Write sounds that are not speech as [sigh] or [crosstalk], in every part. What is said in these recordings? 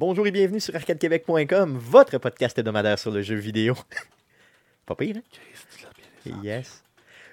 Bonjour et bienvenue sur arcadequebec.com, votre podcast hebdomadaire sur le jeu vidéo. [laughs] Pas pire, hein? Yes.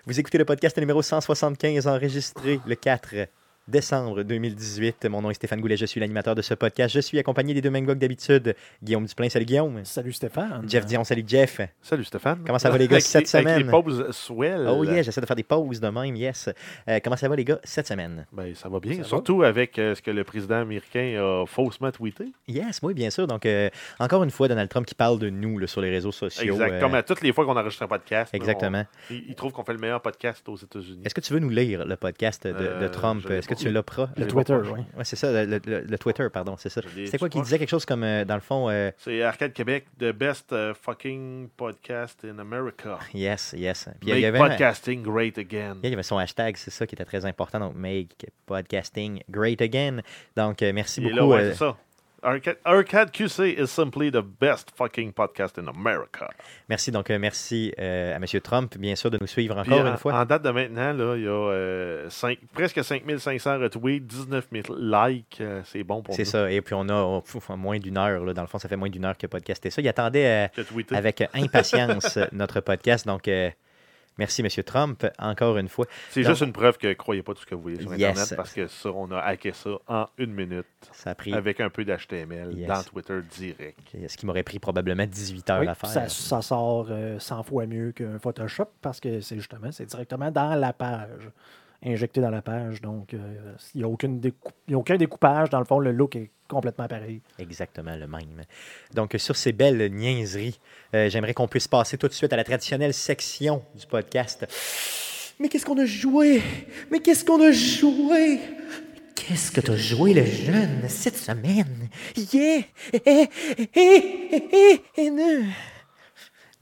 Vous écoutez le podcast numéro 175 enregistré le 4 décembre 2018. Mon nom est Stéphane Goulet, je suis l'animateur de ce podcast. Je suis accompagné des deux que d'habitude. Guillaume Duplain, salut Guillaume. Salut Stéphane. Jeff Dion, salut Jeff. Salut Stéphane. Comment ça va les gars Avec cette les- avec semaine? les pauses swell. Oh yeah, j'essaie de faire des pauses de même, yes. Euh, comment ça va les gars cette semaine? Ben, ça va bien. Ça va? Surtout avec euh, ce que le président américain a faussement tweeté. Yes, oui, bien sûr. Donc, euh, encore une fois, Donald Trump qui parle de nous là, sur les réseaux sociaux. Exact. euh, Comme à toutes les fois qu'on enregistre un podcast. là, Exactement. on- il, il trouve qu'on fait le meilleur podcast aux États-unis. Est-ce que tu veux nous lire le podcast de, de Trump? Est-ce que. Tu l'as pro? Je Le Twitter, oui. Ouais, c'est ça, le, le- le Twitter, pardon, c'est ça. C'était quoi qui disait quelque chose comme, euh, dans le fond, euh, C'est Arcade Québec, the best uh, fucking podcast in America. yes, yes. Puis il y Make avait, un- podcasting great again. il y avait son hashtag, c'est ça qui était très important, donc make podcasting great again. Donc, euh, merci Il est beaucoup. là, ouais, euh, c'est ça. Arcade, Arcade QC is simply the best fucking podcast in America. merci, donc, euh, merci euh, à M. Trump, bien sûr, de nous suivre encore en, une fois. en date de maintenant, là, il y a euh, cinq- presque 5500 retweets, 19 000 likes. euh, c'est bon pour C'est nous. ça. Et puis, on a pff, moins d'une heure. là. Dans le fond, ça fait moins d'une heure que podcasté ça. Il attendait avec impatience [laughs] notre podcast. Donc, euh, merci, M. Trump, encore une fois. C'est juste une preuve que croyez pas tout ce que vous voyez sur Yes. Internet parce que ça, on a hacké ça en une minute Ça a pris avec un peu d'HTML Yes. dans Twitter direct. ce qui m'aurait pris probablement 18 heures Oui, à faire. ça, ça sort euh, 100 fois mieux qu'un Photoshop parce que c'est justement, c'est directement dans la page, injecté dans la page. Donc, euh, il n'y a, aucune a aucun découpage. Dans le fond, le look est complètement pareil. Exactement le même. Donc, sur ces belles niaiseries, euh, j'aimerais qu'on puisse passer tout de suite à la traditionnelle section du podcast. Mais qu'est-ce qu'on a joué? Mais qu'est-ce qu'on a joué? Qu'est-ce que t'as joué, le jeune, cette semaine? Yeah! Eh, eh, eh, eh, eh, eh, non.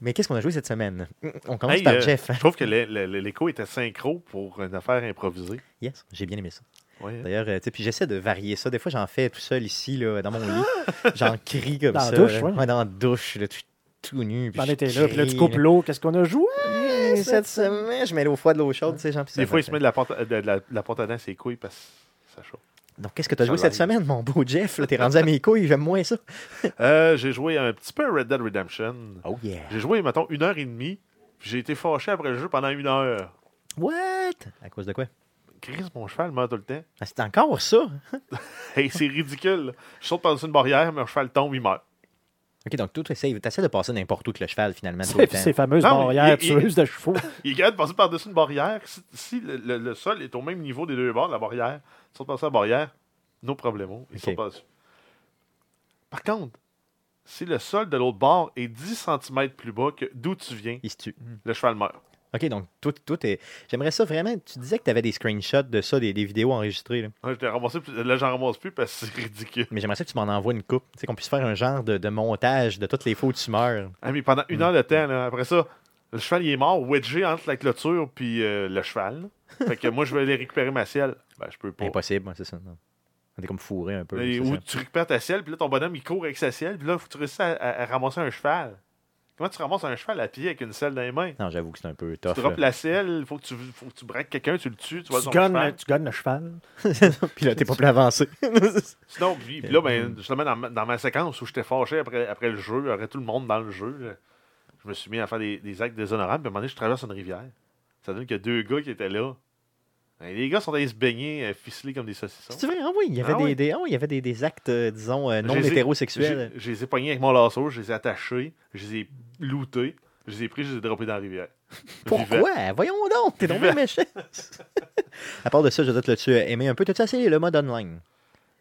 Mais qu'est-ce qu'on a joué cette semaine? On commence Hey, par euh, Jeff. Je trouve que l'écho était synchro pour une affaire improvisée. Yes, j'ai bien aimé ça. Ouais. D'ailleurs, euh, tu sais, puis j'essaie de varier ça. Des fois, j'en fais tout seul ici, là, dans mon lit. [laughs] J'en crie comme Dans la ça. douche, ouais. dans la douche, là, tout, tout nu. puis là, puis là, tu coupes l'eau. Qu'est-ce qu'on a joué? Cette semaine, je mets l'eau froide, l'eau chaude, tu sais, Des fois, il se met de la, porte, de, la, de la porte à dents ses couilles parce que ça chauffe. Donc, qu'est-ce que tu as joué cette semaine, mon beau Jeff? T'es rendu à mes couilles, j'aime moins ça. [laughs] Euh, j'ai joué un petit peu à Red Dead Redemption. Oh yeah. J'ai joué, mettons, une heure et demie. puis J'ai été fâché après le jeu pendant une heure. What? À cause de quoi? Chris, mon cheval meurt tout le temps. Ah, c'est encore ça? [laughs] Hey, c'est ridicule. Je saute par-dessus une barrière, mon cheval tombe, il meurt. Ok, donc, tu essaies de passer n'importe où que le cheval, finalement. ces fameuses Non, barrières il- il- tueuses de chevaux. [laughs] Il est capable de passer par-dessus une barrière. Si, si le, le- le sol est au même niveau des deux bords de la barrière, il saute par-dessus la barrière, no problemo. Il Ok. saute par-dessus. Par contre, si le sol de l'autre bord est 10 cm plus bas que d'où tu viens, Il se tue. le cheval meurt. Ok, donc, tout, tout est. J'aimerais ça vraiment. Tu disais que tu avais des screenshots de ça, des, des vidéos enregistrées. Là. Ouais, je t'ai ramassé, plus- là, j'en ramasse plus parce que c'est ridicule. Mais j'aimerais ça que tu m'en envoies une coupe. Tu sais, qu'on puisse faire un genre de, de montage de toutes les fois où tu meurs. Ah, mais pendant Mm. une heure de temps, là, après ça, le cheval il est mort, wedgé entre la clôture puis euh, le cheval. [laughs] fait que moi, je vais aller récupérer ma selle. Ben, je peux pas. Impossible, c'est ça. non. On est comme fourré un peu. Ça. tu récupères ta selle, puis là, ton bonhomme, il court avec sa selle, puis là, faut que tu réussisses à, à- à ramasser un cheval. Comment tu ramasses un cheval à pied avec une selle dans les mains? Non, j'avoue que c'est un peu Tu tough. droppes là. la selle, il faut, que tu- faut que tu braques quelqu'un, tu le tues, tu vas Tu son gonnes, cheval. tu gonnes le cheval. [laughs] Puis là, t'es pas plus avancé. [laughs] Sinon, puis, puis là, ben, justement, dans ma, dans ma séquence où j'étais fâché après, après le jeu, après tout le monde dans le jeu, là, je me suis mis à faire des, des actes déshonorables, puis à un moment donné, je traverse une rivière. Ça donne qu'il y a deux gars qui étaient là. Ben, les gars sont allés se baigner, euh, ficelés comme des saucissons. C'est vrai, ah oui, il y avait, Ah des, oui. des- ah il y avait des, des actes, euh, disons, euh, non ai- hétérosexuels. Je les ai pognés avec mon lasso, je les ai attachés, je les ai lootés, je les ai pris, je les ai droppés dans la rivière. [laughs] Pourquoi? Voyons donc, t'es donc bien méchant. [laughs] à part de ça, je dois te le tuer, aimer un peu? T'as-tu essayé le mode online?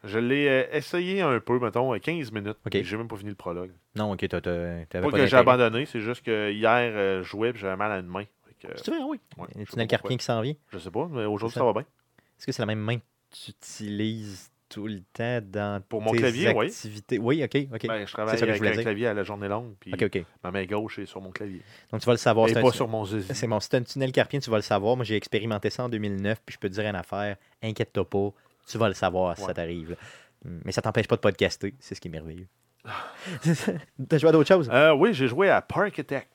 Je l'ai euh, essayé un peu, mettons, euh, 15 minutes. Ok. et J'ai même pas fini le prologue. Non, ok, t'avais Pas pas que j'ai abandonné, c'est juste que hier, euh, je jouais et j'avais mal à une main. Que, C'est vrai, oui. ouais, tunnel carpien qui s'en vient. Je sais pas, mais aujourd'hui C'est ça va bien. Est-ce que c'est la même main que tu utilises tout le temps dans Pour mon tes clavier, activités? Oui, ok, ok. Ben, je travaille ça avec un clavier à la journée longue, puis ma main gauche est sur mon clavier. Donc tu vas le savoir. Et un pas sur mon zizi. C'est bon, c'est un tunnel carpien, tu vas le savoir. Moi, j'ai expérimenté ça en 2009, puis je peux te dire une affaire. Inquiète-toi pas, tu vas le savoir si Ouais. ça t'arrive. là. Mm, Mais ça t'empêche pas de podcaster, c'est ce qui est merveilleux. [laughs] T'as joué à d'autres choses? Euh, oui, j'ai joué à Parkitect.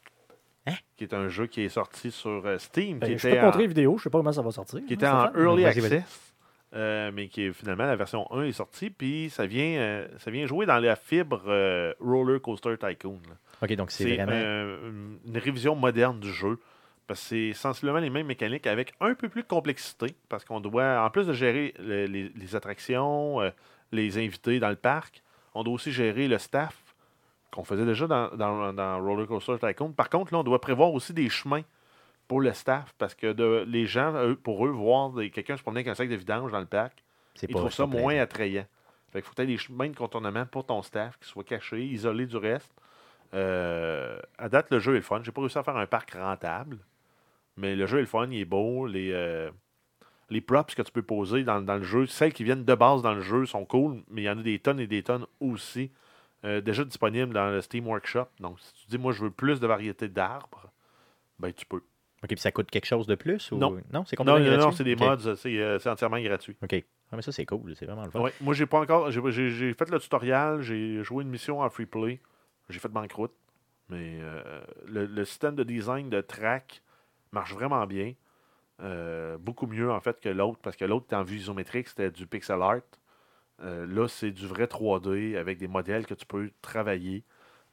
Hein? Qui est un jeu qui est sorti sur euh, Steam, qui Ben, je peux était, te montrer en, une vidéo. Je sais pas comment ça va sortir. qui hein, était en. Early Vas-y, vas-y. Access. euh, mais qui est finalement la version 1 est sortie, puis ça vient, euh, ça vient jouer dans la fibre euh, Roller Coaster Tycoon. là. OK, donc c'est C'est vraiment. euh, une révision moderne du jeu. Parce que c'est sensiblement les mêmes mécaniques avec un peu plus de complexité. Parce qu'on doit, en plus de gérer le- les, les attractions, euh, les invités dans le parc, on doit aussi gérer le staff qu'on faisait déjà dans, dans, dans Roller Coaster Tycoon. Par contre, là, on doit prévoir aussi des chemins pour le staff. Parce que de, les gens, eux, pour eux, voir quelqu'un se promener avec un sac de vidange dans le parc, ils trouvent ça moins attrayant. Fait qu'il faut que tu des chemins de contournement pour ton staff qui soient cachés, isolés du reste. Euh, à date, le jeu est le fun. J'ai pas réussi à faire un parc rentable, mais le jeu est le fun, il est beau. Les, euh, les props que tu peux poser dans, dans le jeu, celles qui viennent de base dans le jeu sont cool, mais il y en a des tonnes et des tonnes aussi. Euh, déjà disponibles dans le Steam Workshop. Donc, si tu dis, moi, je veux plus de variété d'arbres, ben, tu peux. OK, puis ça coûte quelque chose de plus? Ou... Non. Non, c'est Non, complètement non, non, gratuit? c'est des mods, c'est euh, c'est entièrement gratuit. OK. Ah, mais ça, c'est cool. C'est vraiment le fun. Ouais, moi, j'ai pas encore. j'ai- fait le tutoriel, j'ai joué une mission en free play, j'ai fait banqueroute. Mais euh, le, le système de design de track marche vraiment bien. Euh, beaucoup mieux en fait que l'autre, parce que l'autre était en vue isométrique, c'était du pixel art. Euh, là, c'est du vrai 3D avec des modèles que tu peux travailler.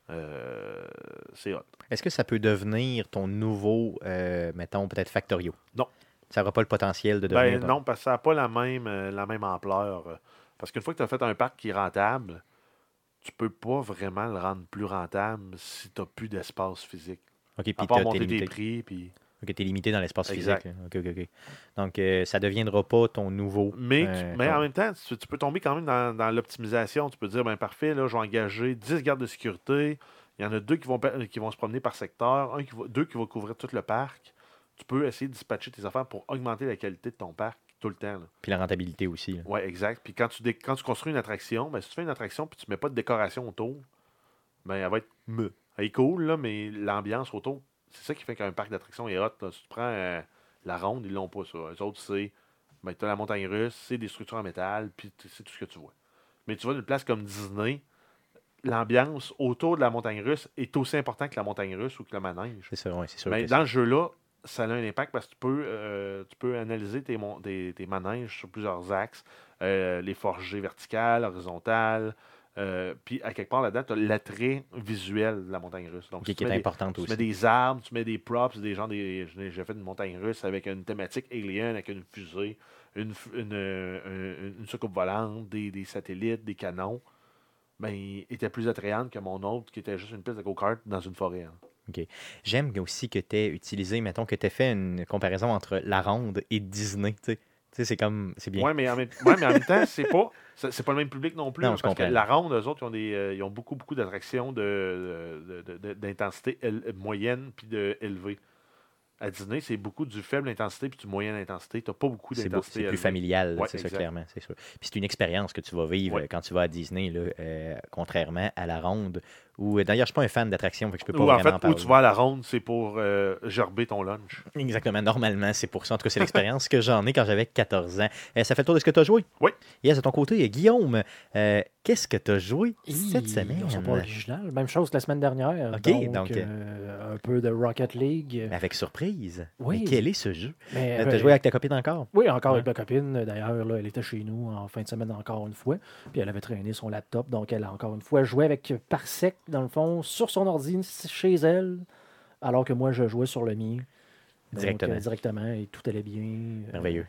Euh, c'est hot. Est-ce que ça peut devenir ton nouveau, euh, mettons, peut-être Factorio? Non. Ça n'aura pas le potentiel de devenir. Ben, non, parce que ça n'a pas la même, la même ampleur. Parce qu'une fois que tu as fait un parc qui est rentable, tu peux pas vraiment le rendre plus rentable si tu n'as plus d'espace physique. OK, puis monter limité. prix. Puis... OK, t'es limité dans l'espace physique. là. OK, OK, OK. Donc, euh, ça ne deviendra pas ton nouveau. Mais, tu- euh, mais ton- en même temps, tu, tu peux tomber quand même dans, dans l'optimisation. Tu peux dire, ben parfait, là, je vais engager 10 gardes de sécurité. Il y en a deux qui vont, qui vont se promener par secteur, un qui va- deux qui vont couvrir tout le parc. Tu peux essayer de dispatcher tes affaires pour augmenter la qualité de ton parc tout le temps. là. Puis la rentabilité aussi. Oui, exact. Puis quand tu, dé- quand tu construis une attraction, ben, si tu fais une attraction puis tu mets pas de décoration autour, ben, elle va être me. Elle est cool, là, mais l'ambiance autour, c'est ça qui fait qu'un parc d'attractions est hot. là. Si tu prends euh, la ronde, ils l'ont pas, ça. Eux autres, c'est. Ben, tu as la montagne russe, c'est des structures en métal, puis c'est tout ce que tu vois. Mais tu vois, une place comme Disney, l'ambiance autour de la montagne russe est aussi importante que la montagne russe ou que le manège. C'est ça, oui, c'est sûr. Mais dans le jeu-là, ça a un impact parce que tu peux, euh, tu peux analyser tes, mon- tes, tes manèges sur plusieurs axes, euh, les forger verticales, horizontales. Euh, puis à quelque part là-dedans, tu as l'attrait visuel de la montagne russe. Donc, qui tu est des- importante tu aussi. mets des arbres, tu mets des props, des gens, des, j'ai fait une montagne russe avec une thématique alien, avec une fusée, une, euh, une- une soucoupe volante, des, des satellites, des canons. Ben, était plus attrayante que mon autre qui était juste une piste de go-kart dans une forêt. hein. J'aime aussi que tu aies utilisé, mettons, que tu aies fait une comparaison entre La Ronde et Disney. Tu Tu c'est comme. C'est bien. Ouais, mais en même, ouais, mais en même temps, c'est pas, c'est pas le même public non plus. Non, je parce que la ronde, eux autres, ils ont, des, euh, ils ont beaucoup, beaucoup d'attractions de, de- de- de- d'intensité moyenne puis de élevée. À Disney, c'est beaucoup du faible intensité puis du moyenne intensité. Tu n'as pas beaucoup d'intensité. c'est plus familial, Ouais, c'est ça, clairement, c'est sûr. Puis c'est une expérience que tu vas vivre Ouais. quand tu vas à Disney, là, euh, contrairement à la ronde. Où, euh, d'ailleurs, je suis pas un fan d'attraction, je peux pas Ou en vraiment fait, où parler. tu vas à la ronde, c'est pour euh, gerber ton lunch. Exactement, normalement, c'est pour ça. En tout cas, c'est l'expérience que j'en ai quand j'avais 14 ans. Euh, ça fait le tour de ce que tu as joué? Oui. Yes, à ton côté, Guillaume, euh, qu'est-ce que tu as joué cette semaine? sont pas originales. Même chose que la semaine dernière. Ok, donc, donc, euh, un peu de Rocket League. Avec surprise. Oui. Mais quel est ce jeu? T'as euh, joué avec ta copine encore? Oui, encore Ouais. avec ma copine. D'ailleurs, là, elle était chez nous en fin de semaine encore une fois. Puis elle avait traîné son laptop. Donc, elle a encore une fois joué avec Parsec, dans le fond, sur son ordi chez elle. Alors que moi, je jouais sur le mien. Donc, Directement. euh, directement. Et tout allait bien. Euh, Merveilleux.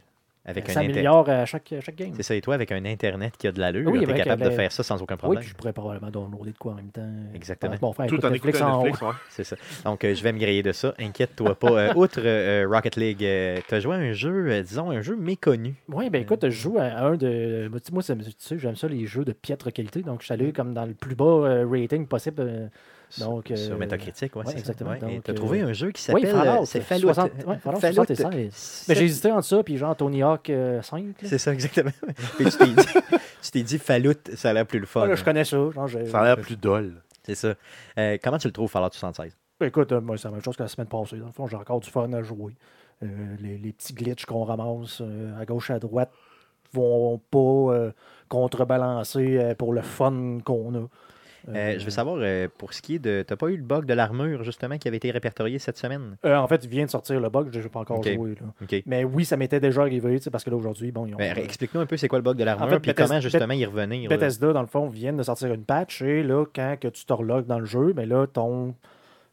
Avec Elle un à chaque, à chaque game. C'est ça, et toi, avec un Internet qui a de l'allure, Oui, tu es capable euh, de faire ça sans aucun Oui, problème. puis je pourrais probablement downloader de quoi en même temps. Exactement. Mon frère Tout en Netflix écoutant en haut. Netflix, ouais. C'est ça. Donc, euh, je vais me griller de ça. Inquiète-toi pas. Euh, [laughs] outre euh, euh, Rocket League, tu as joué à un jeu, euh, disons, un jeu méconnu. Oui, ben écoute, je joue à un de. moi, tu sais, ça j'aime ça, les jeux de piètre qualité. Donc, je suis allé comme dans le plus bas euh, rating possible. Euh, Donc, sur, sur euh, Metacritic, ouais, ouais, exactement. Ouais. Tu as euh, trouvé un jeu qui oui, s'appelle. Fallout, euh, c'est Fallout. 60 ouais, Fallout Fallout, 76. Mais j'ai hésité entre ça puis genre Tony Hawk euh, 5. là. C'est ça, exactement. [laughs] Puis [laughs] tu t'es dit, Fallout, ça a l'air plus le fun. Ouais, là, je connais ça. Genre, j'ai- Ça a l'air plus dol. C'est ça. Euh, comment tu le trouves, Fallout 76 Écoute, euh, moi, c'est la même chose que la semaine passée. Dans le fond, j'ai encore du fun à jouer. Euh, les, les petits glitches qu'on ramasse euh, à gauche, à droite vont pas euh, contrebalancer euh, pour le fun qu'on a. Euh, je veux savoir, euh, pour ce qui est de. T'as pas eu le bug de l'armure, justement, qui avait été répertorié cette semaine? Euh, en fait, il vient de sortir le bug, je n'ai pas encore Ok. joué. là. Mais oui, ça m'était déjà arrivé, parce que là, aujourd'hui, bon, ils ont. Ben, euh, Explique-nous un peu c'est quoi le bug de l'armure, En fait, puis Bethesda- comment, justement, y revenir. là. Bethesda, dans le fond, viennent de sortir une patch et là, quand que tu te relogues dans le jeu, ben là, ton,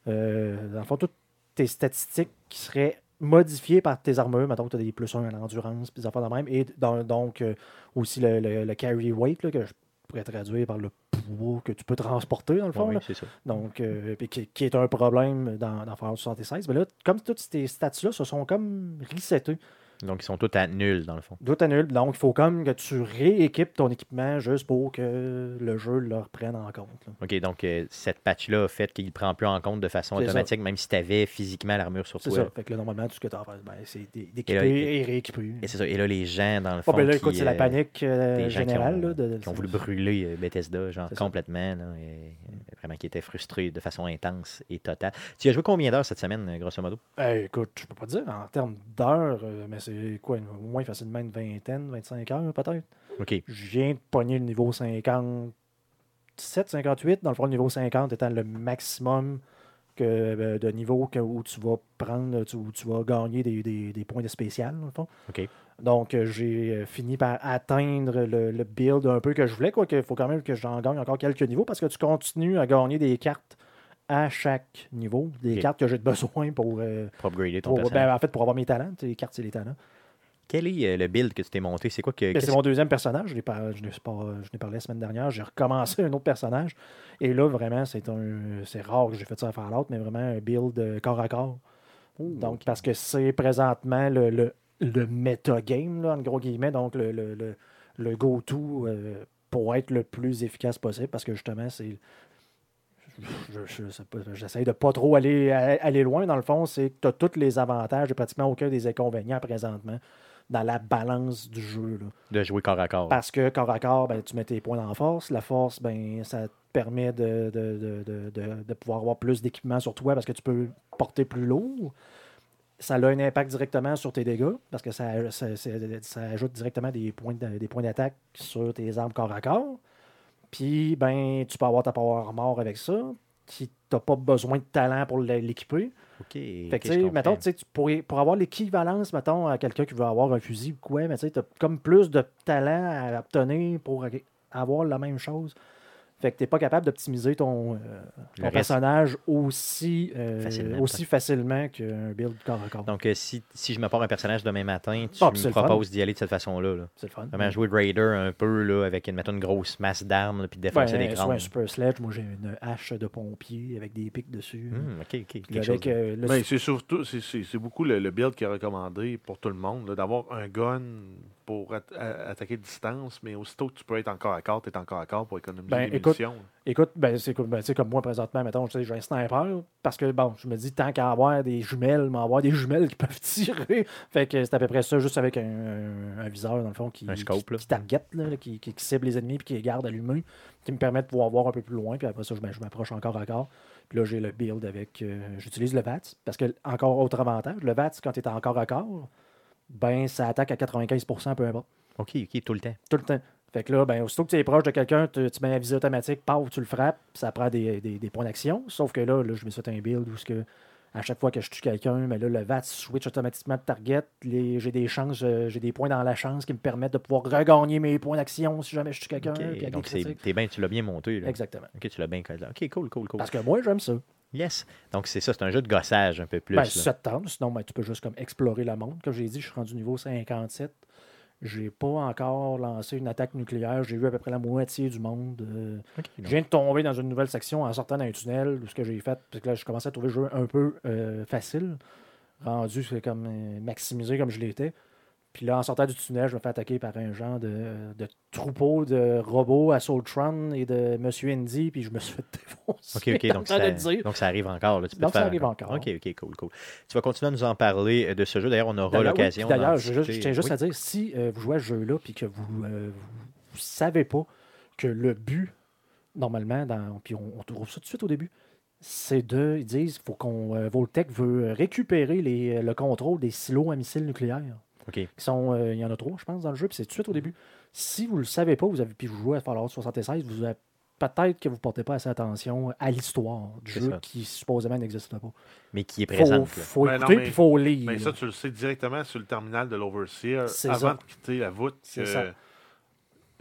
euh, dans le fond, toutes tes statistiques qui seraient modifiées par tes armures, mettons que tu as des plus 1 en endurance, puis des affaires de même, et dans- donc euh, aussi le, le- le carry weight, là, que je pourrais traduire par le poids que tu peux transporter, dans le fond. Oui, c'est ça. Donc, euh, qui, qui est un problème dans, dans Fallout 76. Mais là, comme toutes ces stats-là se sont comme resettés, Donc, ils sont tous à nul, dans le fond. Tout annule. Donc, il faut comme que tu rééquipes ton équipement juste pour que le jeu le reprenne en compte. là. OK, donc euh, cette patch-là a fait qu'il ne prend plus en compte de façon C'est ça. automatique, même si tu avais physiquement l'armure sur C'est toi. ça. Fait que là, normalement, tout ce que tu as à faire, ben, c'est d'équiper et, rééquiper. Et c'est ça. Et là, les gens, dans le fond, Oh, ben là, écoute, c'est la euh, panique euh, gens qui générale. ont, là, de- qui ont voulu brûler Bethesda, genre C'est complètement, là, et, vraiment qui étaient frustrés de façon intense et totale. Tu as joué combien d'heures cette semaine, grosso modo? Eh, écoute, je peux pas dire en termes d'heures, mais c'est quoi, au moins facilement une vingtaine, 25 heures peut-être. OK. Je viens de pogner le niveau 57, 58. Dans le fond, le niveau 50 étant le maximum que, euh, de niveau que, où tu vas prendre, tu- où tu vas gagner des, des- des points de spécial, dans le fond. OK. Donc, euh, j'ai euh, fini par atteindre le, le build un peu que je voulais, quoi qu'il faut quand même que j'en gagne encore quelques niveaux parce que tu continues à gagner des cartes à chaque niveau, des cartes que j'ai besoin pour, euh, Pour upgrader ton pour- ben, en fait, pour avoir mes talents. Les cartes, c'est les talents. Quel est euh, le build que tu t'es monté? C'est quoi que. Ben, c'est mon deuxième personnage. Je par- l'ai parlé la semaine dernière. J'ai recommencé un autre personnage. Et là, vraiment, c'est un. C'est rare que j'ai fait ça à faire l'autre, mais vraiment un build euh, corps à corps. Donc, parce que c'est présentement le, le, le metagame, là, en gros guillemets, donc le, le, le, le go-to pour être le plus efficace possible, parce que justement, c'est. Je, je J'essaie de pas trop aller, aller loin, dans le fond, c'est que tu as tous les avantages et pratiquement aucun des inconvénients présentement dans la balance du jeu. là. De jouer corps à corps. Parce que corps à corps, ben, tu mets tes points dans la force. La force, ben, ça te permet de, de, de- de- pouvoir avoir plus d'équipement sur toi parce que tu peux porter plus lourd. Ça a un impact directement sur tes dégâts parce que ça, ça- ça- ça ajoute directement des points de- des points d'attaque sur tes armes corps à corps. Puis, ben, tu peux avoir ta power armor avec ça. Tu n'as pas besoin de talent pour l'équiper. OK. Fait que, je tu sais, comprends. mettons, tu sais, tu pourrais- pour avoir l'équivalence, mettons, à quelqu'un qui veut avoir un fusil ou quoi, mais tu as comme plus de talent à obtenir pour avoir la même chose. Fait que tu n'es pas capable d'optimiser ton, euh, ton personnage aussi, euh, Facilement, aussi facilement qu'un build corps à corps. Donc, euh, si, si je me pars un personnage demain matin, tu Ah, me proposes d'y aller de cette façon-là. Là. C'est le fun. Vraiment jouer de Raider un peu, là, avec une, mettons, une grosse masse d'armes, là, puis de défoncer Ben, des soit grands. un super sledge, moi j'ai une hache de pompier avec des pics dessus. Hmm, OK, OK. Quelque chose avec, de- euh, le- Ben, c'est surtout, c'est- c'est c'est beaucoup le, le build qui est recommandé pour tout le monde, là, d'avoir un gun pour at- attaquer de distance, mais aussitôt que tu peux être encore à corps, tu es encore à corps pour économiser Ben, des écoute, Écoute, ben, c'est comme, ben, comme moi présentement, mettons, j'ai un sniper, parce que bon, je me dis tant qu'à avoir des jumelles, mais avoir des jumelles qui peuvent [laughs] tirer. Fait que c'est à peu près ça, juste avec un, un- un viseur, dans le fond, qui, Un scope, qui, là. qui target, là, qui, cible les ennemis puis qui les garde allumés, qui me permet de pouvoir voir un peu plus loin. Puis après ça, je, ben, je m'approche encore encore. Puis là, j'ai le build avec. euh, J'utilise le VATS, parce que, encore autre avantage, le VATS, quand tu es encore à corps, ben, ça attaque à 95% peu importe. OK, OK, tout le temps. Tout le temps. Fait que là, ben, aussitôt que tu es proche de quelqu'un, tu, tu mets un visée automatique, paf, tu le frappes, ça prend des, des- des points d'action. Sauf que là, là je me suis fait un build où que, à chaque fois que je tue quelqu'un, mais là, le VAT switch automatiquement de target. Les- J'ai des chances, euh, j'ai des points dans la chance qui me permettent de pouvoir regagner mes points d'action si jamais je tue quelqu'un. Donc bien, tu l'as bien monté. Là. Exactement. OK, tu l'as bien. OK, cool, cool, cool. Parce que moi, j'aime ça. Yes. Donc, c'est ça, c'est un jeu de gossage un peu plus. Ben, là. si ça te tente, sinon, ben, tu peux juste comme explorer le monde. Comme j'ai dit, je suis rendu niveau 57. J'ai pas encore lancé une attaque nucléaire. J'ai vu à peu près la moitié du monde. euh, Je viens de tomber dans une nouvelle section en sortant d'un tunnel. où Ce que j'ai fait, parce que là, je commençais à trouver le jeu un peu euh, facile, rendu comme euh, maximisé comme je l'étais. Puis là, en sortant du tunnel, je me fais attaquer par un genre de, de troupeau de robots à Soultron et de Monsieur Indy, puis je me suis fait [laughs] défoncer. OK, OK, donc ça, donc arrive encore. Là, tu peux Donc, ça arrive encore. OK, OK, cool, cool. Tu vas continuer à nous en parler euh, de ce jeu. D'ailleurs, on aura oui, l'occasion. puis D'ailleurs, je, tiens juste Oui. à dire, si euh, vous jouez à ce jeu-là puis que vous ne savez pas que le but, normalement, dans, puis on, on trouve ça tout de suite au début, c'est de, ils disent, faut qu'on, euh, Voltec veut récupérer les, le contrôle des silos à missiles nucléaires. OK. Qui sont, euh, il y en a trois, je pense, dans le jeu, puis c'est tout de suite au début. Si vous ne le savez pas, vous avez, puis vous jouez à Fallout 76, vous avez peut-être que vous ne portez pas assez attention à l'histoire du jeu ça. qui supposément n'existe pas. Mais qui est présente. là. faut Ben écouter mais- puis il faut lire. Mais ça, tu le sais directement sur le terminal de l'Overseer C'est avant ça. de quitter la voûte. C'est que- ça.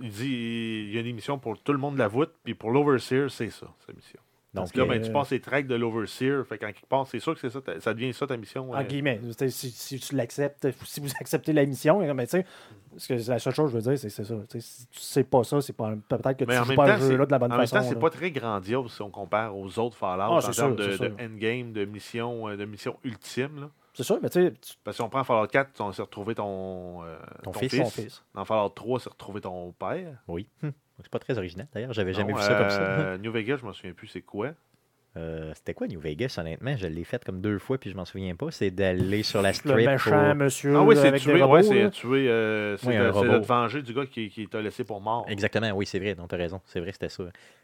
Il dit il y a une émission pour tout le monde de la voûte, puis pour l'Overseer, c'est ça, sa mission. Donc, Là, euh, ben, tu passes les tracks de l'Overseer, fait qu'en quelque part, c'est sûr que c'est ça, ça devient ça ta mission. En euh, guillemets, si, si tu l'acceptes, [laughs] si vous acceptez la mission, ben, que la seule chose que je veux dire, c'est c'est ça. Si tu sais pas ça, c'est pas peut-être que tu Mais en joues même pas le jeu-là de la bonne en même façon. temps, c'est là. pas très grandiose si on compare aux autres Fallout Ah, en termes de, de endgame, de mission, euh, de mission ultime. Là. C'est sûr, mais tu sais, Parce que si on prend Fallout 4, on s'est retrouvé ton, euh, Ton ton fils. fils. ton fils. Dans Fallout 3, c'est retrouvé ton père. Oui. Hum. C'est pas très original. D'ailleurs, j'avais jamais Non, vu ça comme ça. euh, New Vegas, je me souviens plus c'est quoi? Euh, C'était quoi New Vegas, honnêtement? Je l'ai fait comme deux fois, puis je m'en souviens pas. C'est d'aller sur la le strip. méchant pour- monsieur Ah oui, c'est robots. ouais, c'est euh, c'est Oui, de, te venger du gars qui, qui t'a laissé pour mort. Exactement, oui, c'est vrai. Donc, tu as raison. C'est vrai, c'était ça.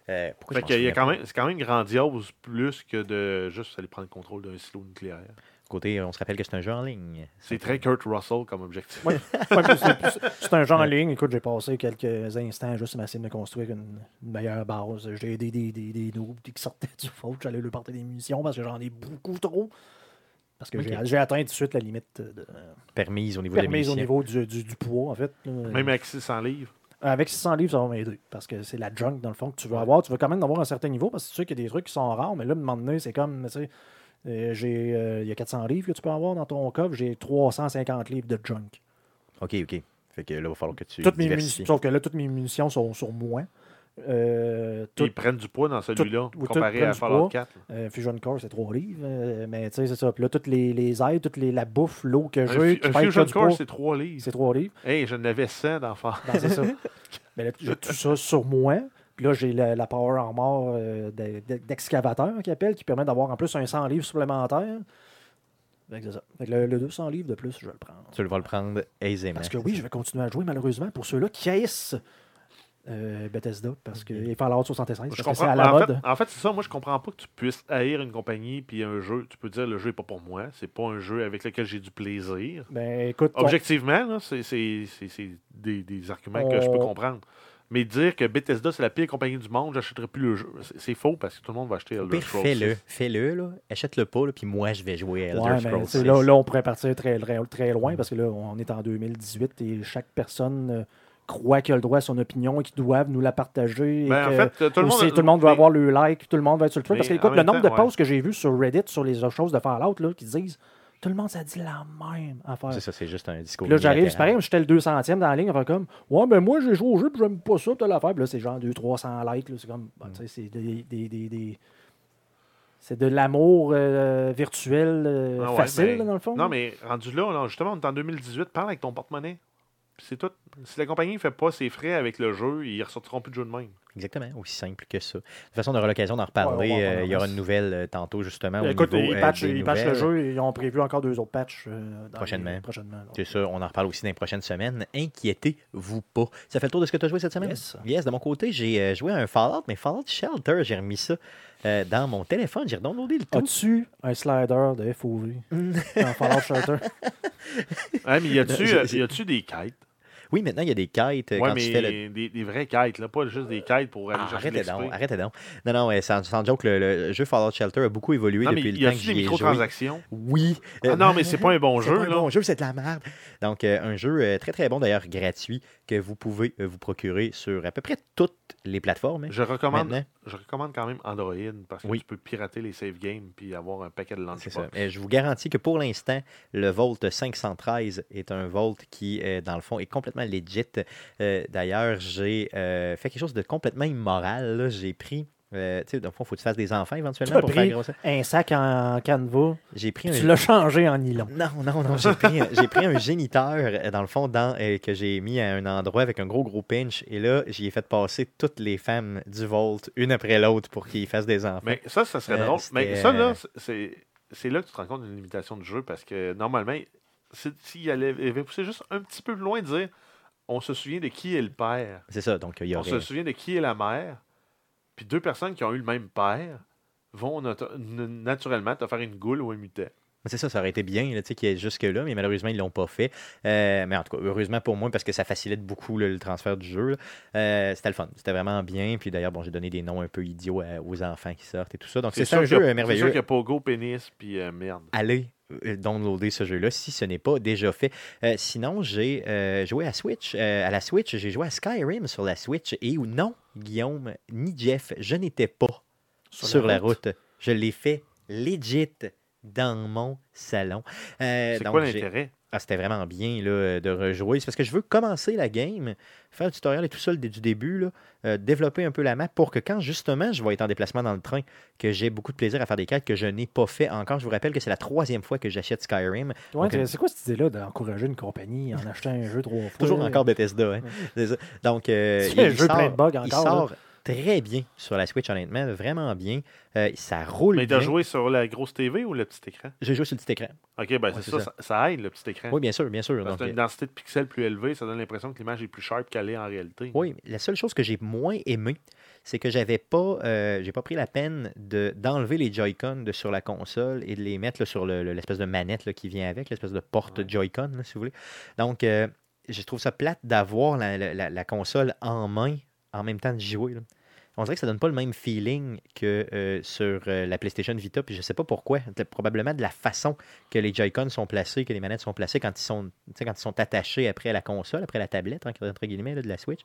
Euh, pourquoi Fait je m'en qu'il y a souviens quand pas? même, c'est quand même grandiose plus que de juste aller prendre le contrôle d'un silo nucléaire. Côté, on se rappelle que c'est un jeu en ligne. C'est très Kurt Russell comme objectif. Ouais. Ouais, puis c'est- un genre en ligne. Écoute, j'ai passé quelques instants juste à essayer de me construire une, une meilleure base. J'ai aidé des, des, des noobs qui sortaient du faute. J'allais leur porter des munitions parce que j'en ai beaucoup trop. Parce que j'ai- atteint tout de suite la limite de, Permise au niveau de la permise au niveau du, du, du poids, en fait. Même avec 600 livres. Avec 600 livres, ça va m'aider. Parce que c'est la junk, dans le fond, que tu veux avoir. Tu veux quand même avoir un certain niveau parce que tu sais qu'il y a des trucs qui sont rares, mais là, à un moment donné, c'est comme, tu sais, j'ai, euh, il y a 400 livres que tu peux avoir dans ton coffre, j'ai 350 livres de junk. OK, OK. Fait que là, il va falloir que tu Toutes mes sauf que là, toutes mes munitions sont sur moi. Euh, tout, Ils prennent du poids dans celui-là, oui, comparé à du Fallout poids. 4. là. euh, Fusion Core, c'est 3 livres. euh, mais tu sais, c'est ça. Puis là, toutes les, les aides, toute les, la bouffe, l'eau que j'ai, un Fusion Core, c'est 3 livres. c'est 3 livres. Hey, je n'avais 100 d'enfants. Ben, c'est ça. Mais [laughs] là, j'ai tout ça sur moi. Puis là, j'ai la, la Power Armor euh, de- de- d'excavateur qui appelle, qui permet d'avoir en plus un 100 livres supplémentaire. Fait que ça. Fait que le, le 200 livres de plus, je vais le prendre. Tu vas le prendre aisément. Parce que oui, je vais continuer à jouer malheureusement pour ceux-là qui haïssent euh, Bethesda parce que il Fallout 76 Je comprends. à la en, fait, mode. en fait, c'est ça. Moi, je comprends pas que tu puisses haïr une compagnie puis un jeu. Tu peux dire le jeu n'est pas pour moi. C'est pas un jeu avec lequel j'ai du plaisir. Ben écoute, Objectivement, c'est c'est- c'est- c'est des, des arguments que je peux comprendre. Mais dire que Bethesda, c'est la pire compagnie du monde, j'achèterai plus le jeu. C'est- faux parce que tout le monde va acheter Elder pire, Scrolls fais-le. 6. Fais-le, là. Achète-le pas, là, puis moi, je vais jouer à Elder Ouais, mais Scrolls tu sais, 6. là, là, on pourrait partir très, très, loin parce que là, on est en 2018 et chaque personne euh, croit qu'il a le droit à son opinion et qu'ils doivent nous la partager. et Ben, en fait, tout le aussi, monde, tout le monde va mais- avoir le like, tout le monde va être sur le truc. Parce que, écoute, le nombre temps, de ouais. posts que j'ai vus sur Reddit sur les autres choses de Fallout là, qui disent tout le monde, ça dit la même affaire. C'est ça, c'est juste un discours. Puis là, j'arrive, c'est pareil, j'étais le 200e dans la ligne, enfin comme, ouais, mais moi, j'ai joué au jeu, puis j'aime pas ça, puis l'affaire. Puis là, c'est genre 200-300 likes, là, c'est comme, bah, Mm. tu sais, c'est des. des- des- des- C'est de l'amour euh, virtuel euh, Ah ouais, facile, mais- là, dans le fond. Non, mais rendu là, là, justement, on est en 2018, parle avec ton porte-monnaie. Puis C'est tout. Si la compagnie ne fait pas ses frais avec le jeu, ils ne ressortiront plus de jeu de même. Exactement, aussi simple que ça. De toute façon, on aura l'occasion d'en reparler. Ouais, Euh, il y aura une nouvelle euh, tantôt, justement. au Écoute, niveau, ils patchent, des ils patchent le jeu et ils ont prévu encore deux autres patchs euh, dans Prochainement. les- prochainement. C'est ça, on en reparle aussi dans les prochaines semaines. Inquiétez-vous pas. Ça fait le tour de ce que tu as joué cette semaine? Yes. de mon côté, j'ai euh, joué à un Fallout, mais Fallout Shelter, j'ai remis ça euh, dans mon téléphone. J'ai redownloadé le tout. As-tu un slider de FOV dans Fallout Shelter? [laughs] Hein, mais [laughs] y a-tu des quêtes? Oui, maintenant, il y a des quêtes. euh, Ouais, quand mais tu fais le des, des vraies quêtes, là, pas juste des quêtes pour aller Ah, chercher arrêtez donc, arrêtez donc. Non, non, ouais, sans, sans joke, le, le jeu Fallout Shelter a beaucoup évolué Non, depuis le temps que j'y des ai joué. microtransactions? Oui. Ah non, mais c'est pas un bon [laughs] C'est jeu, pas un bon jeu, c'est de la merde. Donc, euh, un jeu euh, très, très bon, d'ailleurs, gratuit, que vous pouvez euh, vous procurer sur à peu près toutes les plateformes. hein, Je recommande, Maintenant. je recommande quand même Android parce que Oui. tu peux pirater les save games puis avoir un paquet de C'est ça. Euh, je vous garantis que pour l'instant, le Volt 513 est un Volt qui, euh, dans le fond, est complètement legit. Euh, D'ailleurs, j'ai fait quelque chose de complètement immoral. J'ai pris. Euh, tu sais, dans le fond, il faut que tu fasses des enfants Tu éventuellement pour faire grossir. un sac en canevas, J'ai pris un. tu l'as changé en nylon. Non, non, non, j'ai pris, pris un géniteur, euh, dans le fond, dans, euh, que j'ai mis à un endroit avec un gros, gros pinch. Et là, j'y ai fait passer toutes les femmes du Volt, une après l'autre, pour qu'ils fassent des enfants. Mais ça, ça serait Euh, drôle. Mais ça, là, c'est c'est là que tu te rends compte d'une limitation du jeu parce que normalement, si- s'il allait, il avait poussé juste un petit peu plus loin de dire on se souvient de qui est le père, C'est ça, donc il y on aurait... se souvient de qui est la mère, puis deux personnes qui ont eu le même père vont naturellement te faire une goule ou un mutant. C'est ça, ça aurait été bien là, tu sais, qu'il y ait jusque-là, mais malheureusement, ils ne l'ont pas fait. Euh, mais en tout cas, heureusement pour moi, parce que ça facilite beaucoup là, le transfert du jeu. Euh, c'était le fun. C'était vraiment bien. Puis d'ailleurs, bon, j'ai donné des noms un peu idiots à- aux enfants qui sortent et tout ça. Donc, c'est un jeu euh, C'est sûr merveilleux. qu'il y a Pogo, Pénis, puis euh, merde. Allez downloader ce jeu-là si ce n'est pas déjà fait. Euh, sinon, j'ai euh, joué à Switch. euh, à la Switch, j'ai joué à Skyrim sur la Switch. Et ou non, Guillaume ni Jeff, je n'étais pas sur, la route. Je l'ai fait legit dans mon salon. Euh, C'est quoi l'intérêt? Ah, c'était vraiment bien là, de rejouer. C'est parce que je veux commencer la game, faire le tutoriel et tout ça le- du début, là, euh, développer un peu la map pour que quand justement je vais être en déplacement dans le train, que j'ai beaucoup de plaisir à faire des quêtes que je n'ai pas fait encore. Je vous rappelle que c'est la troisième fois que j'achète Skyrim. Ouais, Donc, c'est- quoi cette idée-là d'encourager une compagnie en [laughs] achetant un jeu trois fois? Toujours encore Bethesda. hein. C'est ça. Donc, euh, [laughs] il, jeu sort, plein de bugs il encore, là? sort très bien sur la Switch, honnêtement. Vraiment bien. Euh, ça roule Mais bien. t'as joué sur la grosse TV ou le petit écran? J'ai joué sur le petit écran. Ok, ben Ouais, c'est c'est ça, ça. aide le petit écran. Oui, bien sûr, bien sûr. Parce Donc, une densité de pixels plus élevée, ça donne l'impression que l'image est plus sharp qu'elle est en réalité. Oui, la seule chose que j'ai moins aimé, c'est que j'avais pas, euh, j'ai pas pris la peine de, d'enlever les Joy-Con de sur la console et de les mettre là, sur le- le- l'espèce de manette là, qui vient avec, l'espèce de porte Ouais. Joy-Con, là, si vous voulez. Donc, euh, je trouve ça plate d'avoir la, la- la- la console en main en même temps de jouer. là. On dirait que ça donne pas le même feeling que euh, sur euh, la PlayStation Vita, puis je sais pas pourquoi. Probablement de la façon que les Joy-Con sont placés, que les manettes sont placées quand ils sont, tu sais, quand ils sont attachés après la console, après la tablette, entre entre guillemets, là, de la Switch.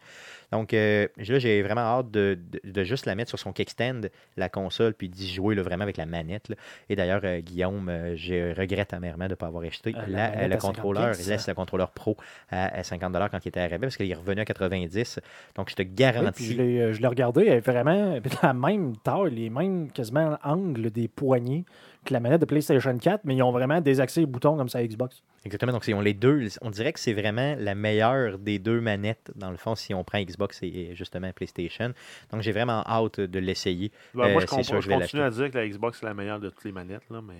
Donc euh, là, j'ai vraiment hâte de, de- de juste la mettre sur son kickstand, la console, puis d'y jouer là, vraiment avec la manette. là. Et d'ailleurs, Guillaume, je regrette amèrement de ne pas avoir acheté la la- manette le à 50 contrôleur. Il laisse le contrôleur pro à, à 50 quand il était rabais parce qu'il est revenu à 90. Donc, je te garantis. je l'ai regardé, vraiment [laughs] la même taille, les mêmes quasiment angles des poignées que la manette de PlayStation 4, mais ils ont vraiment désaxé les boutons comme ça à Xbox. Exactement. Donc, ils ont les deux. On dirait que c'est vraiment la meilleure des deux manettes, dans le fond, si on prend Xbox et justement PlayStation. Donc, j'ai vraiment hâte de l'essayer. Ben, moi, Euh, je, c'est comp- sûr, je je vais continue à dire que la Xbox est la meilleure de toutes les manettes, là, mais.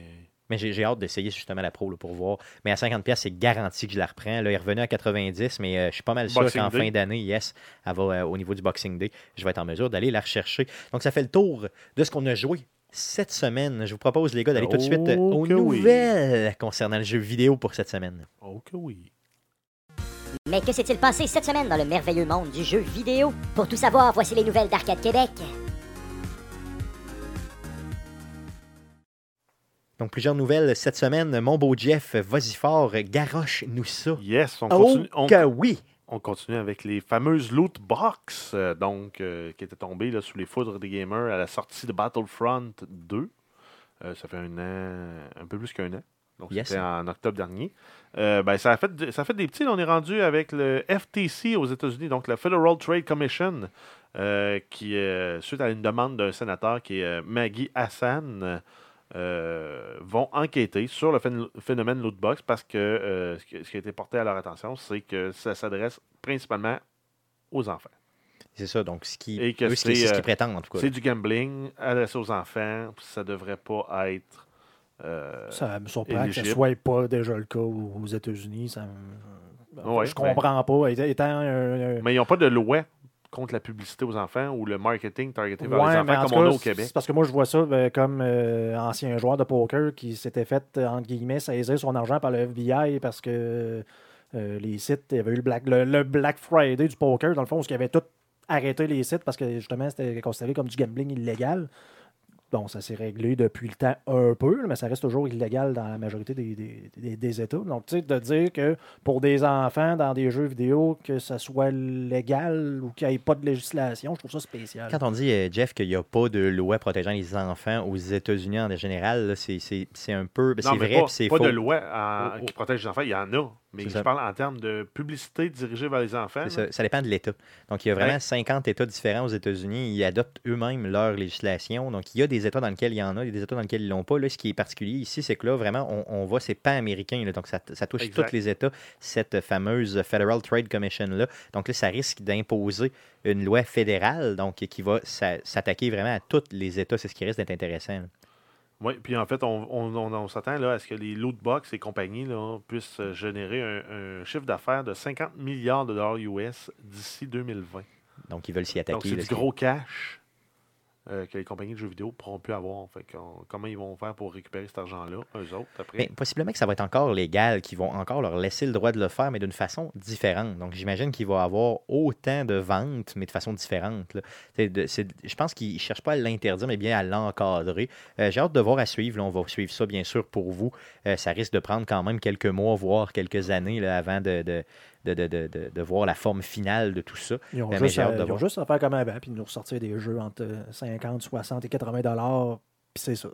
Mais j'ai hâte d'essayer justement la Pro là, pour voir. Mais à 50$, c'est garanti que je la reprends. Là, il est revenu à 90$, mais euh, je suis pas mal sûr qu'en fin d'année, yes, elle va, euh, au niveau du Boxing Day, je vais être en mesure d'aller la rechercher. Donc, ça fait le tour de ce qu'on a joué cette semaine. Je vous propose, les gars, d'aller tout de suite euh, Oh aux oui. nouvelles concernant le jeu vidéo pour cette semaine. Oh que oui. Mais que s'est-il passé cette semaine dans le merveilleux monde du jeu vidéo? Pour tout savoir, voici les nouvelles d'Arcade Québec. Donc, plusieurs nouvelles cette semaine. Mon beau Jeff, vas-y fort, garoche-nous ça. Yes, on Oh, continue, on, que oui! on continue avec les fameuses loot box, euh, donc, euh, qui étaient tombées là, sous les foudres des gamers à la sortie de Battlefront 2. Euh, ça fait un an, un peu plus qu'un an. Donc, Yes. c'était en octobre dernier. Ben, ça, a fait, de- ça a fait des petits. là, on est rendu avec le FTC aux États-Unis, donc la Federal Trade Commission, qui, suite à une demande d'un sénateur qui est Maggie Hassan, euh, vont enquêter sur le phén- phénomène lootbox parce que euh, ce, qui, a été porté à leur attention, c'est que ça s'adresse principalement aux enfants. C'est ça, donc ce qui, Et que eux, ce qui- c'est, c'est ce qu'ils euh, prétendent en tout cas. C'est du gambling adressé aux enfants, ça devrait pas être. euh, Ça me surprend que ce éligible. soit pas déjà le cas aux États-unis. Ça me- Ouais, je comprends pas. Étant- un, un- Mais ils n'ont pas de loi contre la publicité aux enfants ou le marketing targeté vers Ouais, les en enfants tout comme on a au Québec? c'est parce que moi, je vois ça ben, comme euh, ancien joueur de poker qui s'était fait, euh, entre guillemets, saisir son argent par le FBI parce que euh, les sites, il y avait eu le Black, le, le Black Friday du poker, dans le fond, où il y avait tout arrêté les sites parce que justement, c'était considéré comme du gambling illégal. Bon, ça s'est réglé depuis le temps un peu, mais ça reste toujours illégal dans la majorité des, des- des- des États. Donc, tu sais, de dire que pour des enfants dans des jeux vidéo, que ça soit légal ou qu'il n'y ait pas de législation, je trouve ça spécial. Quand on dit, euh, Jeff, qu'il n'y a pas de loi protégeant les enfants aux États-Unis en général, c'est c'est- c'est un peu. ben, c'est mais vrai, pas, c'est pas faux. de loi Oh, oh. qui protège les enfants, il y en a. Mais je ça. parle en termes de publicité dirigée vers les enfants. Ça, ça dépend de l'État. Donc, il y a vraiment Ouais. 50 États différents aux États-Unis. Ils adoptent eux-mêmes leur législation. Donc, il y a des États dans lesquels il y en a, il y a des États dans lesquels ils l'ont pas. Là, ce qui est particulier ici, c'est que là, vraiment, on, on voit, c'est pan-américain. là. Donc, ça, ça touche Exact. tous les États, cette fameuse Federal Trade Commission-là. Donc, là, ça risque d'imposer une loi fédérale donc, qui va s'a- s'attaquer vraiment à tous les États. C'est ce qui risque d'être intéressant. là. Oui, puis en fait, on, on- on- on s'attend à ce que les loot box et compagnie là, puissent euh, générer un, un chiffre d'affaires de 50 milliards de dollars US d'ici 2020. Donc, ils veulent s'y attaquer. Donc, c'est du gros cash euh, que les compagnies de jeux vidéo pourront plus avoir. Comment ils vont faire pour récupérer cet argent-là, eux autres, après? Mais possiblement que ça va être encore légal, qu'ils vont encore leur laisser le droit de le faire, mais d'une façon différente. Donc, j'imagine qu'il va y avoir autant de ventes, mais de façon différente. je pense qu'ils ne cherchent pas à l'interdire, mais bien à l'encadrer. Euh, J'ai hâte de voir à suivre. on va suivre ça, bien sûr, pour vous. Euh, ça risque de prendre quand même quelques mois, voire quelques années avant de, de, de- de- de- voir la forme finale de tout ça. Ils ont, Ben, juste, à, ils ont juste à faire comme avant, puis nous ressortir des jeux entre 50, 60 et 80 dollars, puis c'est ça.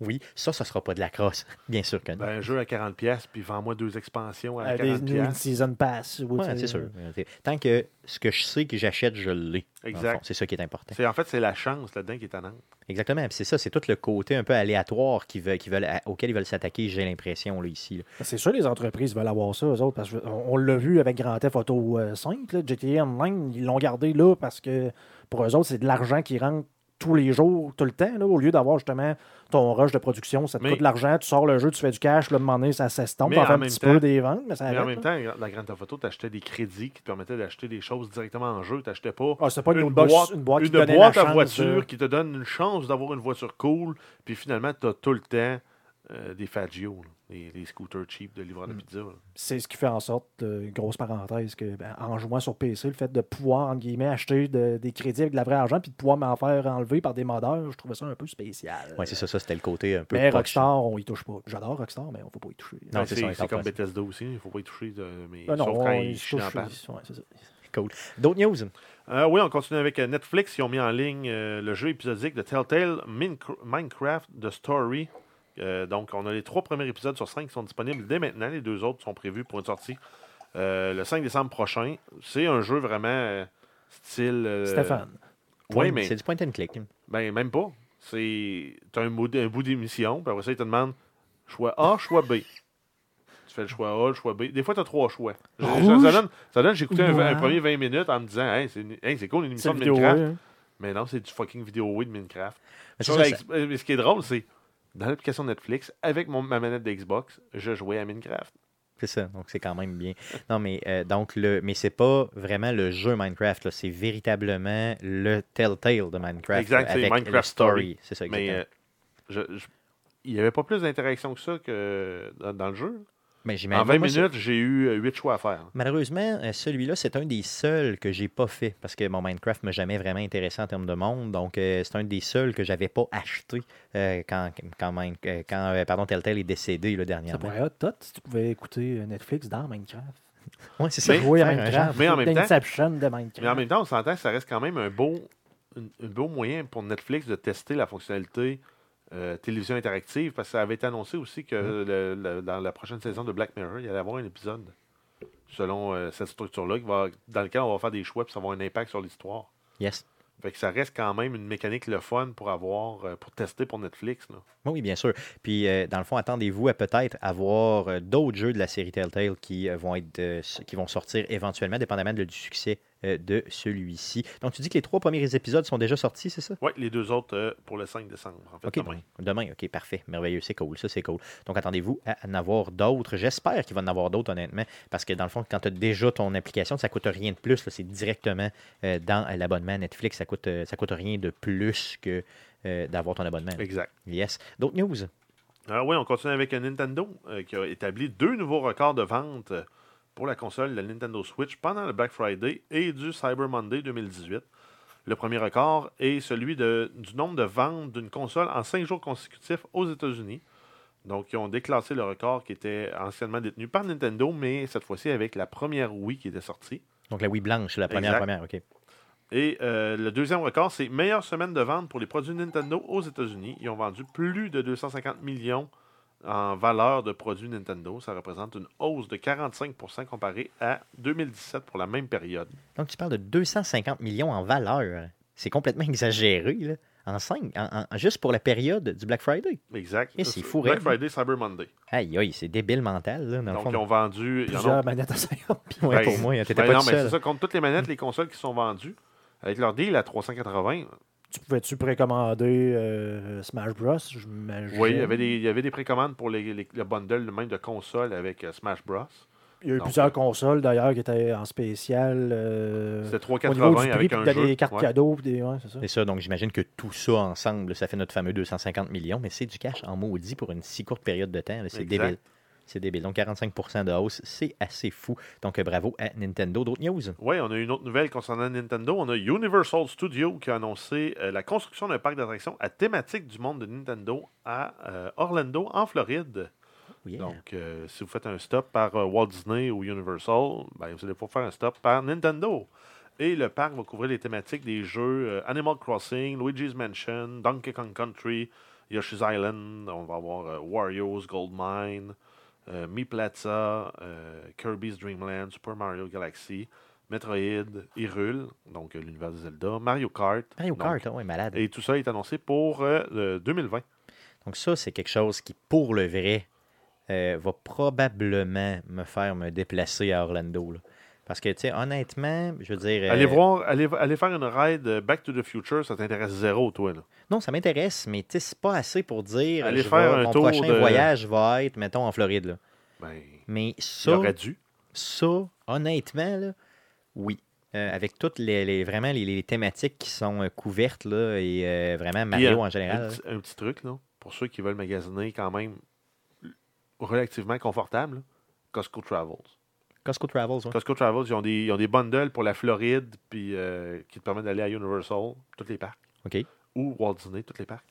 Oui, ça, ça sera pas de la crosse. [laughs] Bien sûr que non. Ben, un jeu à 40$, pièces puis vends-moi deux expansions à Euh, des 40$. new piastres. season pass. ou, Ouais, c'est sûr. Tant que ce que je sais que j'achète, je l'ai. Exact. C'est ça qui est important. C'est- En fait, c'est la chance là-dedans qui est tannante. Exactement. C'est ça, c'est tout le côté un peu aléatoire qui veulent, qui veulent, à- auquel ils veulent s'attaquer, j'ai l'impression, là, ici. là. C'est sûr, les entreprises veulent avoir ça, eux autres, parce qu'on on l'a vu avec Grand Theft Auto euh, 5, là, GTA Online, ils l'ont gardé là parce que pour eux autres, c'est de l'argent qui rentre tous les jours, tout le temps, là, au lieu d'avoir justement ton rush de production, ça te Mais- coûte de l'argent, tu sors le jeu, tu fais du cash, là, donné, ça s'estompe, t'en fais un petit temps- peu des ventes, mais ça Mais en même là. temps, dans Grand Theft Auto, tu achetais des crédits qui te permettaient d'acheter des choses directement en jeu. Tu n'achetais pas Ah, c'est pas une, box- boîte, une boîte une boîte la à voiture qui te donne une chance d'avoir une voiture cool, puis finalement, tu as tout le temps euh, des Fagio, les, les scooters cheap de livreur de Mm. pizza. C'est ce qui fait en sorte, euh, grosse parenthèse, que ben, en jouant sur PC, le fait de pouvoir, entre guillemets, acheter de- des crédits avec de la vraie argent, puis de pouvoir m'en faire enlever par des modeurs, je trouvais ça un peu spécial. Ouais, c'est ça, ça c'était le côté un peu. Mais poche. Rockstar, on y touche pas. J'adore Rockstar, mais on ne faut pas y toucher. Non, Ben, c'est c'est ça, c'est comme. Bethesda aussi, il ne faut pas y toucher. de- mais, Ben non, sauf quand on ils y chient dans la touche. panne. ouais, c'est ça. Cool. D'autres news? Euh, oui, on continue avec euh, Netflix. Ils ont mis en ligne euh, le jeu épisodique de Telltale Min- Minecraft The Story. Euh, donc, on a les trois premiers épisodes sur cinq qui sont disponibles dès maintenant. Les deux autres sont prévus pour une sortie euh, le 5 décembre prochain. C'est un jeu vraiment euh, style. Stéphane. Oui, mais C'est du point and click. ben, même pas. C'est. Un, bout- un bout d'émission, puis après ça, ils te demandent choix A, choix B. Tu fais le choix A, le choix B. Des fois, tu as trois choix. Je- je- Rouge, ça donne, ça donne j'ai écouté un, premier 20 minutes en me disant Hey, c'est hey, cool une émission de Minecraft. hein. Mais non, c'est du fucking vidéo de Minecraft. Ça, mais ce qui est drôle, c'est dans l'application Netflix, avec mon, ma manette de Xbox, je jouais à Minecraft. C'est ça, donc c'est quand même bien. Non, mais euh, donc le, mais c'est pas vraiment le jeu Minecraft, c'est véritablement le Telltale de Minecraft. Exact, c'est Minecraft le Story. C'est ça, Mais exactement. euh, je- je- il n'y avait pas plus d'interaction que ça que dans, dans le jeu. Mais En 20 moi, c'est- minutes, j'ai eu 8 choix à faire. Malheureusement, euh, celui-là, c'est un des seuls que j'ai pas fait parce que mon Minecraft m'a jamais vraiment intéressé en termes de monde. Donc, euh, c'est un des seuls que j'avais pas acheté euh, quand, quand, Mine- euh, quand euh, pardon, Telltale est décédé là, Ça dernièrement. pourrait être si tu pouvais écouter euh, Netflix dans Minecraft. Ouais, c'est ça. Mais- un Minecraft. Mais en même temps- de Minecraft. Mais en même temps, on s'entend que ça reste quand même un beau, un, un beau moyen pour Netflix de tester la fonctionnalité euh, télévision interactive parce que ça avait été annoncé aussi que le- le- dans la prochaine saison de Black Mirror, il y allait avoir un épisode selon euh, cette structure-là qui va- dans lequel on va faire des choix et ça va avoir un impact sur l'histoire. Yes. Fait que ça reste quand même une mécanique le fun pour avoir euh, pour tester pour Netflix. là. Oui, bien sûr. Puis, euh, dans le fond, attendez-vous à peut-être avoir euh, d'autres jeux de la série Telltale qui, euh, vont, être, qui vont sortir éventuellement, dépendamment de- du succès de celui-ci. Donc, tu dis que les trois premiers épisodes sont déjà sortis, c'est ça? Oui, les deux autres euh, pour le 5 décembre, en fait, demain. demain, OK, parfait, merveilleux, c'est cool, ça c'est cool. Donc attendez-vous à en avoir d'autres. J'espère qu'il va en avoir d'autres, honnêtement, parce que dans le fond, quand tu as déjà ton application, ça coûte rien de plus. C'est directement euh, dans euh, l'abonnement Netflix. Ça coûte, euh, ça coûte rien de plus que euh, d'avoir ton abonnement. Exact. Yes. D'autres news? Alors oui, on continue avec Nintendo euh, qui a établi deux nouveaux records de vente euh, pour la console, la Nintendo Switch, pendant le Black Friday et du Cyber Monday 2018. Le premier record est celui de- du nombre de ventes d'une console en cinq jours consécutifs aux États-Unis. Donc, ils ont déclassé le record qui était anciennement détenu par Nintendo, mais cette fois-ci avec la première Wii qui était sortie. Donc la Wii blanche, la première, Exact. première, OK. Et euh, le deuxième record, c'est meilleure semaine de vente pour les produits Nintendo aux États-Unis. Ils ont vendu plus de 250 millions en valeur de produits Nintendo. Ça représente une hausse de 45% comparé à 2017 pour la même période. Donc tu parles de 250 millions en valeur. C'est complètement exagéré, là. En cinq, en- en- juste pour la période du Black Friday. Exact. Et c'est Ça, fou, Black raide. Friday, Cyber Monday. Aïe, aïe, c'est débile mental, là, dans le Donc, fond. ils ont vendu. ont- Plusieurs manettes à 50 pieds. [laughs] Ouais, Ben, pour moi, t'étais ben pas non, tout mais c'est ça, contre toutes les manettes, les consoles qui sont vendues, avec leur deal à 380, Tu pouvais-tu précommander euh, Smash Bros? j'imagine? oui, il y avait des, il y avait des précommandes pour les, les- le bundle même de consoles avec euh, Smash Bros. Il y a eu Donc, plusieurs euh, consoles d'ailleurs qui étaient en spécial. euh, C'était au niveau 3,80 du prix, avec puis un jeu. des cartes Ouais. cadeaux. puis Des... Ouais, c'est ça. C'est ça, donc j'imagine que tout ça ensemble, ça fait notre fameux 250 millions, mais c'est du cash en maudit pour une si courte période de temps. là, C'est Exact. débile. C'est débile. Donc 45% de hausse, c'est assez fou. Donc bravo à Nintendo. D'autres news? Oui, on a une autre nouvelle concernant Nintendo. On a Universal Studios qui a annoncé euh, la construction d'un parc d'attractions à thématique du monde de Nintendo à euh, Orlando, en Floride. Oh yeah. Donc, euh, si vous faites un stop par Walt Disney ou Universal, ben, vous allez pouvoir faire un stop par Nintendo. Et le parc va couvrir les thématiques des jeux Animal Crossing, Luigi's Mansion, Donkey Kong Country, Yoshi's Island. On va avoir Wario's Gold Mine, euh, Mi Plaza, euh, Kirby's Dream Land, Super Mario Galaxy, Metroid, Hyrule, donc euh, l'univers de Zelda, Mario Kart. Mario Donc, Kart, oh, ouais, malade. et tout ça est annoncé pour euh, le 2020. Donc ça, c'est quelque chose qui, pour le vrai, va probablement me faire me déplacer à Orlando. là. Parce que, tu sais, honnêtement, je veux dire... euh, Allez voir, allez, allez faire une ride euh, Back to the Future, ça t'intéresse zéro, toi. Là. Non, ça m'intéresse, mais tu sais, c'est pas assez pour dire... Allez faire vais- un mon tour prochain de- voyage va être, mettons, en Floride. Là. Ben, Mais ça, dû. ça, honnêtement, là, oui. Euh, avec toutes les, les- vraiment les, les thématiques qui sont euh, couvertes là, et euh, vraiment Mario euh, en général. Un un petit truc, là, pour ceux qui veulent magasiner quand même relativement confortable, Costco Travels. Costco Travels, ouais. Costco Travels, ils ont des, ils ont des bundles pour la Floride puis, euh, qui te permettent d'aller à Universal, tous les parcs. OK. Ou Walt Disney, tous les parcs.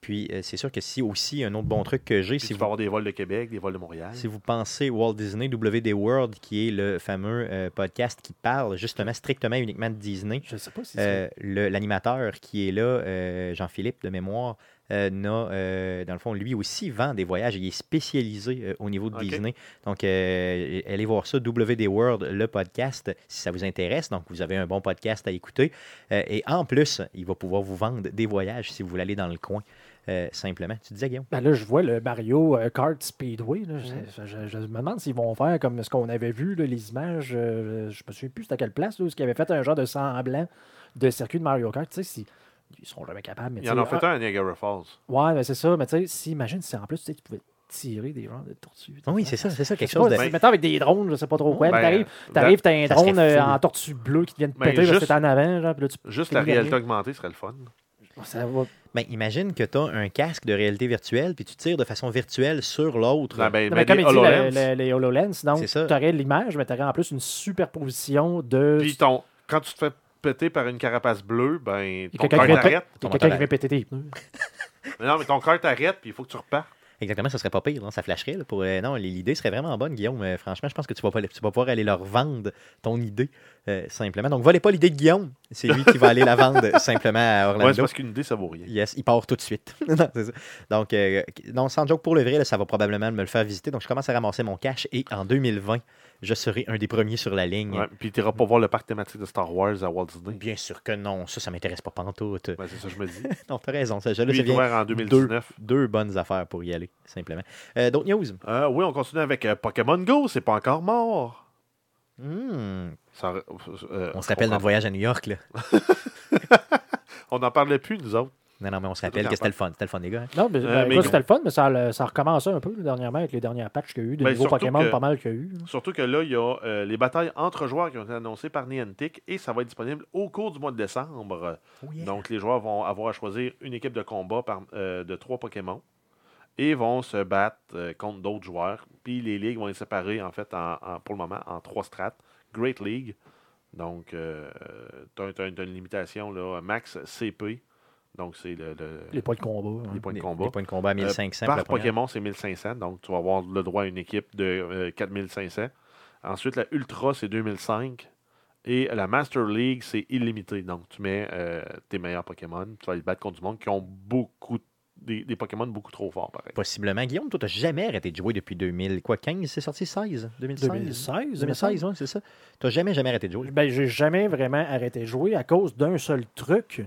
Puis euh, c'est sûr que si aussi un autre bon truc que j'ai, si tu vous avoir des vols de Québec, des vols de Montréal. Si vous pensez Walt Disney WD World, qui est le fameux euh, podcast qui parle justement strictement uniquement de Disney, Je sais pas si euh, le- l'animateur qui est là, euh, Jean-Philippe de mémoire, euh, n'a, euh, dans le fond, lui aussi vend des voyages. Il est spécialisé euh, au niveau de. Disney. Donc, euh, allez voir ça, WD World, le podcast, si ça vous intéresse. Donc, vous avez un bon podcast à écouter. Euh, et en plus, il va pouvoir vous vendre des voyages si vous voulez aller dans le coin, euh, simplement. Tu disais, Guillaume? Ben là, je vois le Mario Kart Speedway. là. Je, je- je me demande s'ils vont faire comme ce qu'on avait vu, là, les images. euh, je me souviens plus c'était à quelle place, là, où ils avaient fait un genre de semblant de circuit de Mario Kart. Tu sais, si, ils seront jamais capables. Mais Il tu y en a fait ah, un à Niagara Falls. Ouais, ben c'est ça. Mais tu sais, si, imagine si en plus, tu pouvais tirer des genres de tortues. Oui, c'est ça, c'est ça, Je quelque sais chose pas, de... mettons avec des drones, je sais pas trop quoi. Ben, t'arrives, euh, t'arrives, t'as un drone euh, en tortue bleue qui te vient de Ben, péter parce juste- que t'es en avant. Genre, puis là, tu, Juste la réalité augmentée serait le fun. Ça va. Ben, imagine que tu as un casque de réalité virtuelle, puis tu tires de façon virtuelle sur l'autre. Ben, comme il dit, le- HoloLens, le- les HoloLens, donc C'est ça. tu aurais l'image, mais tu aurais en plus une superposition de. Puis ton, quand tu te fais péter par une carapace bleue, ben, ton quelqu'un cœur t'arrête. il y a Ton quelqu'un qui moteur vient péter tes pneus. [laughs] Mais Non, mais ton cœur t'arrête, puis il faut que tu repartes. Exactement, ça serait pas pire, hein, ça flasherait. là, pour, euh, non, l'idée serait vraiment bonne, Guillaume. Euh, franchement, je pense que tu vas, pas, tu vas pouvoir aller leur vendre ton idée euh, simplement. Donc, volez pas l'idée de Guillaume, c'est lui qui va aller la vendre [laughs] simplement à Orlando. Ouais, c'est parce qu'une idée, ça vaut rien. Yes, il part tout de suite. [laughs] Non, c'est ça. Donc, euh, non, sans joke pour le vrai, là, ça va probablement me le faire visiter. Donc, je commence à ramasser mon cash et en 2020, je serai un des premiers sur la ligne. Ouais, puis tu n'iras pas voir le parc thématique de Star Wars à Walt Disney. Bien sûr que non, ça, ça m'intéresse pas pantoute. Ben, c'est ça que je me dis. [laughs] Non, t'as raison, ça, je Lui, il ouvert en deux, 2019. deux bonnes affaires pour y aller, simplement. Euh, D'autres news? Euh, oui, on continue avec euh, Pokémon Go, c'est pas encore mort. Hmm, Ça, euh, On se rappelle notre voyage à New York, là. [laughs] On n'en parlait plus, nous autres. Non, non, mais on se rappelle que c'était le fun. C'était le fun, les gars. hein. Non, mais, Euh, ben, mais c'était le fun, mais ça, le- ça recommence un peu dernièrement avec les dernières patchs qu'il y a eu, des Ben, nouveaux Pokémon que- pas mal qu'il y a eu. Surtout que là, il y a euh, les batailles entre joueurs qui ont été annoncées par Niantic et ça va être disponible au cours du mois de décembre. Donc, les joueurs vont avoir à choisir une équipe de combat par- euh, de trois Pokémon et vont se battre euh, contre d'autres joueurs. Puis les ligues vont être séparées, en fait, en, en- pour le moment, en trois strates. Great League. Donc, tu as, une limitation, là, max CP. Donc, c'est le, le- Les points de combat. hein. les points de Les- combat. Les points de combat à 1500 pour Par. Pokémon, c'est 1500. Donc, tu vas avoir le droit à une équipe de euh, 4500. Ensuite, la Ultra, c'est 2005. Et la Master League, c'est illimité. Donc, tu mets euh, tes meilleurs Pokémon. Tu vas te battre contre du monde qui ont beaucoup des, des Pokémon beaucoup trop forts, pareil. Possiblement. Guillaume, toi, t'as jamais arrêté de jouer depuis 2000. Quoi, 15, c'est sorti 16 2016 2016, 2016, oui, c'est ça. T'as jamais, jamais arrêté de jouer? Ben, j'ai jamais vraiment arrêté de jouer à cause d'un seul truc.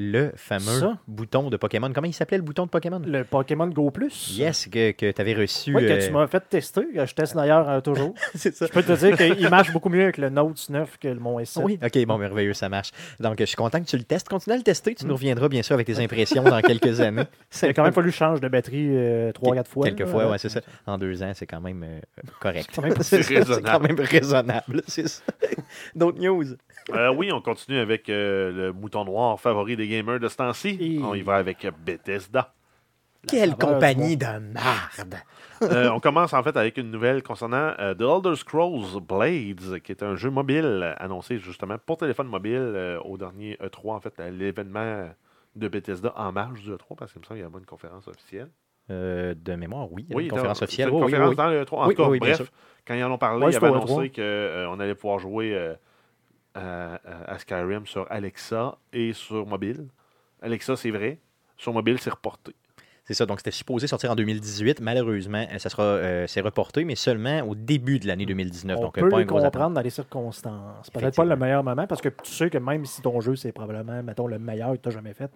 Le fameux Ça? bouton de Pokémon. Comment il s'appelait le bouton de Pokémon? Le Pokémon Go Plus. Yes, que, que tu avais reçu. Oui, que euh, tu m'as fait tester. Je teste d'ailleurs euh, toujours. [laughs] c'est ça. Je peux te dire qu'il marche beaucoup mieux avec le Note 9 que le mon S7. Oui, ok, bon, merveilleux, ça marche. Donc, je suis content que tu le testes. Continue à le tester. Tu nous reviendras, bien sûr, avec tes impressions dans quelques [laughs] années. Il a quand même fallu que je change de batterie euh, 3-4 fois. Quelques là. fois, ouais, c'est ça. En deux ans, c'est quand même euh, correct. quand C'est quand [laughs] raisonnable. même raisonnable, c'est ça. D'autres news? Euh, oui, on continue avec euh, le mouton noir favori des gamers de ce temps-ci. Et- On y va avec Bethesda. Quelle compagnie de marde! Euh, on commence en fait avec une nouvelle concernant euh, The Elder Scrolls Blades, qui est un jeu mobile annoncé justement pour téléphone mobile euh, au dernier E3, en fait, à l'événement de Bethesda en marge du E3, parce qu'il me semble qu'il y a une conférence officielle. Euh, de mémoire, oui. il y a Oui, une conférence officielle. une Oui, oui, conférence oui. dans le E3. En Oui, tout cas, bref, quand ils en ont parlé, Ouais, ils avaient au annoncé qu'on allait pouvoir jouer euh, à, à- à Skyrim sur Alexa et sur mobile. Alexa, c'est vrai. Sur mobile, c'est reporté. C'est ça, donc c'était supposé sortir en 2018. Malheureusement, ça sera, euh, c'est reporté, mais seulement au début de l'année 2019. On donc, peut pas le attente. comprendre dans les circonstances. Peut-être pas le meilleur moment parce que tu sais que même si ton jeu c'est probablement, mettons, le meilleur que tu as jamais fait,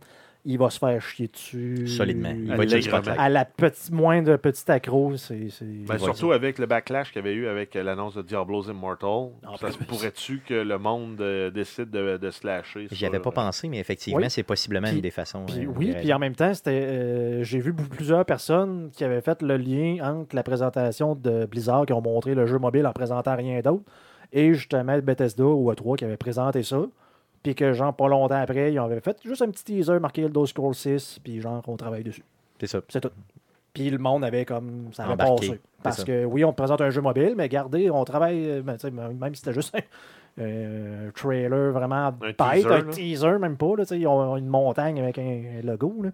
il va se faire chier dessus. Solidement. Il À va être. À la petite, moindre petit accro, c'est. c'est- Ben, surtout avec le backlash qu'il y avait eu avec euh, l'annonce de Diablo's Immortal. En ça se plus. pourrait-tu que le monde euh, décide de, de se lâcher J'y avais pas euh, pensé, mais effectivement, Oui. c'est possiblement Puis- une des façons. Puis euh, oui, puis en même temps, c'était, euh, j'ai vu plusieurs personnes qui avaient fait le lien entre la présentation de Blizzard, qui ont montré le jeu mobile en présentant rien d'autre, et justement Bethesda ou E3 qui avait présenté ça. Puis que, genre, pas longtemps après, ils avaient fait juste un petit teaser marqué Elder Scrolls 6, puis genre, on travaille dessus. C'est ça. C'est tout. Puis le monde avait comme. Ça avait Embarqué, passé. Parce ça. que oui, on te présente un jeu mobile, mais regardez, on travaille. euh, ben, même si c'était juste un euh, trailer vraiment Un bête, teaser, un là. teaser, même pas. Là, tu sais, ils ont une montagne avec un logo. là.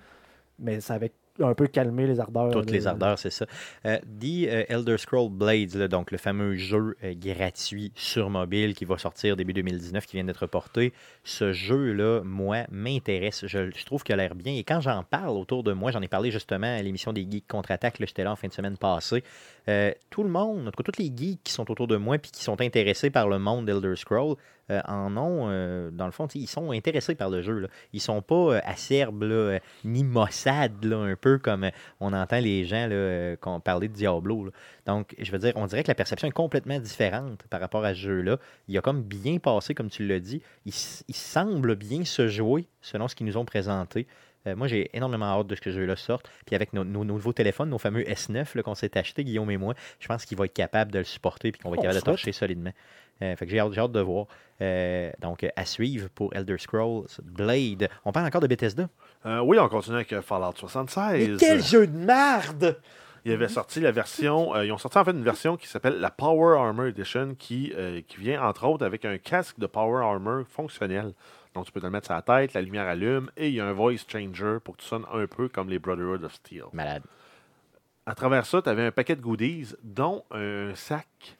Mais ça avait un peu calmé les ardeurs. Toutes les ardeurs, c'est ça. Euh, dit euh, Elder Scroll Blades, là, donc le fameux jeu euh, gratuit sur mobile qui va sortir début 2019, qui vient d'être porté. Ce jeu-là, moi, m'intéresse. Je, je trouve qu'il a l'air bien. Et quand j'en parle autour de moi, j'en ai parlé justement à l'émission des Geeks Contre-Attaque, j'étais là en fin de semaine passée. Euh, tout le monde, en tout cas, tous les geeks qui sont autour de moi puis qui sont intéressés par le monde d'Elder Scroll, euh, en ont, euh, dans le fond, ils sont intéressés par le jeu. Là. Ils sont pas euh, acerbes, là, ni maussades, là, un peu comme on entend les gens euh, qu'on parlait de Diablo. là. Donc, je veux dire, on dirait que la perception est complètement différente par rapport à ce jeu-là. Il a comme bien passé, comme tu l'as dit. Il, semble bien se jouer selon ce qu'ils nous ont présenté. Euh, moi, j'ai énormément hâte de ce que ce jeu-là sorte. Puis avec nos, nos nouveaux téléphones, nos fameux S9 là, qu'on s'est acheté, Guillaume et moi, je pense qu'il va être capable de le supporter puis qu'on va être On capable de torcher solidement. Euh, fait que j'ai hâte, de voir. Euh, donc, à suivre pour Elder Scrolls Blade. On parle encore de Bethesda? Euh, oui, on continue avec Fallout 76. jeu de merde! Ils avaient sorti la version. euh, ils ont sorti en fait une version qui s'appelle la Power Armor Edition qui, euh, qui vient entre autres avec un casque de Power Armor fonctionnel. Donc tu peux te le mettre sur la tête, la lumière allume et il y a un voice changer pour que tu sonnes un peu comme les Brotherhood of Steel. Malade. À travers ça, tu avais un paquet de goodies, dont un sac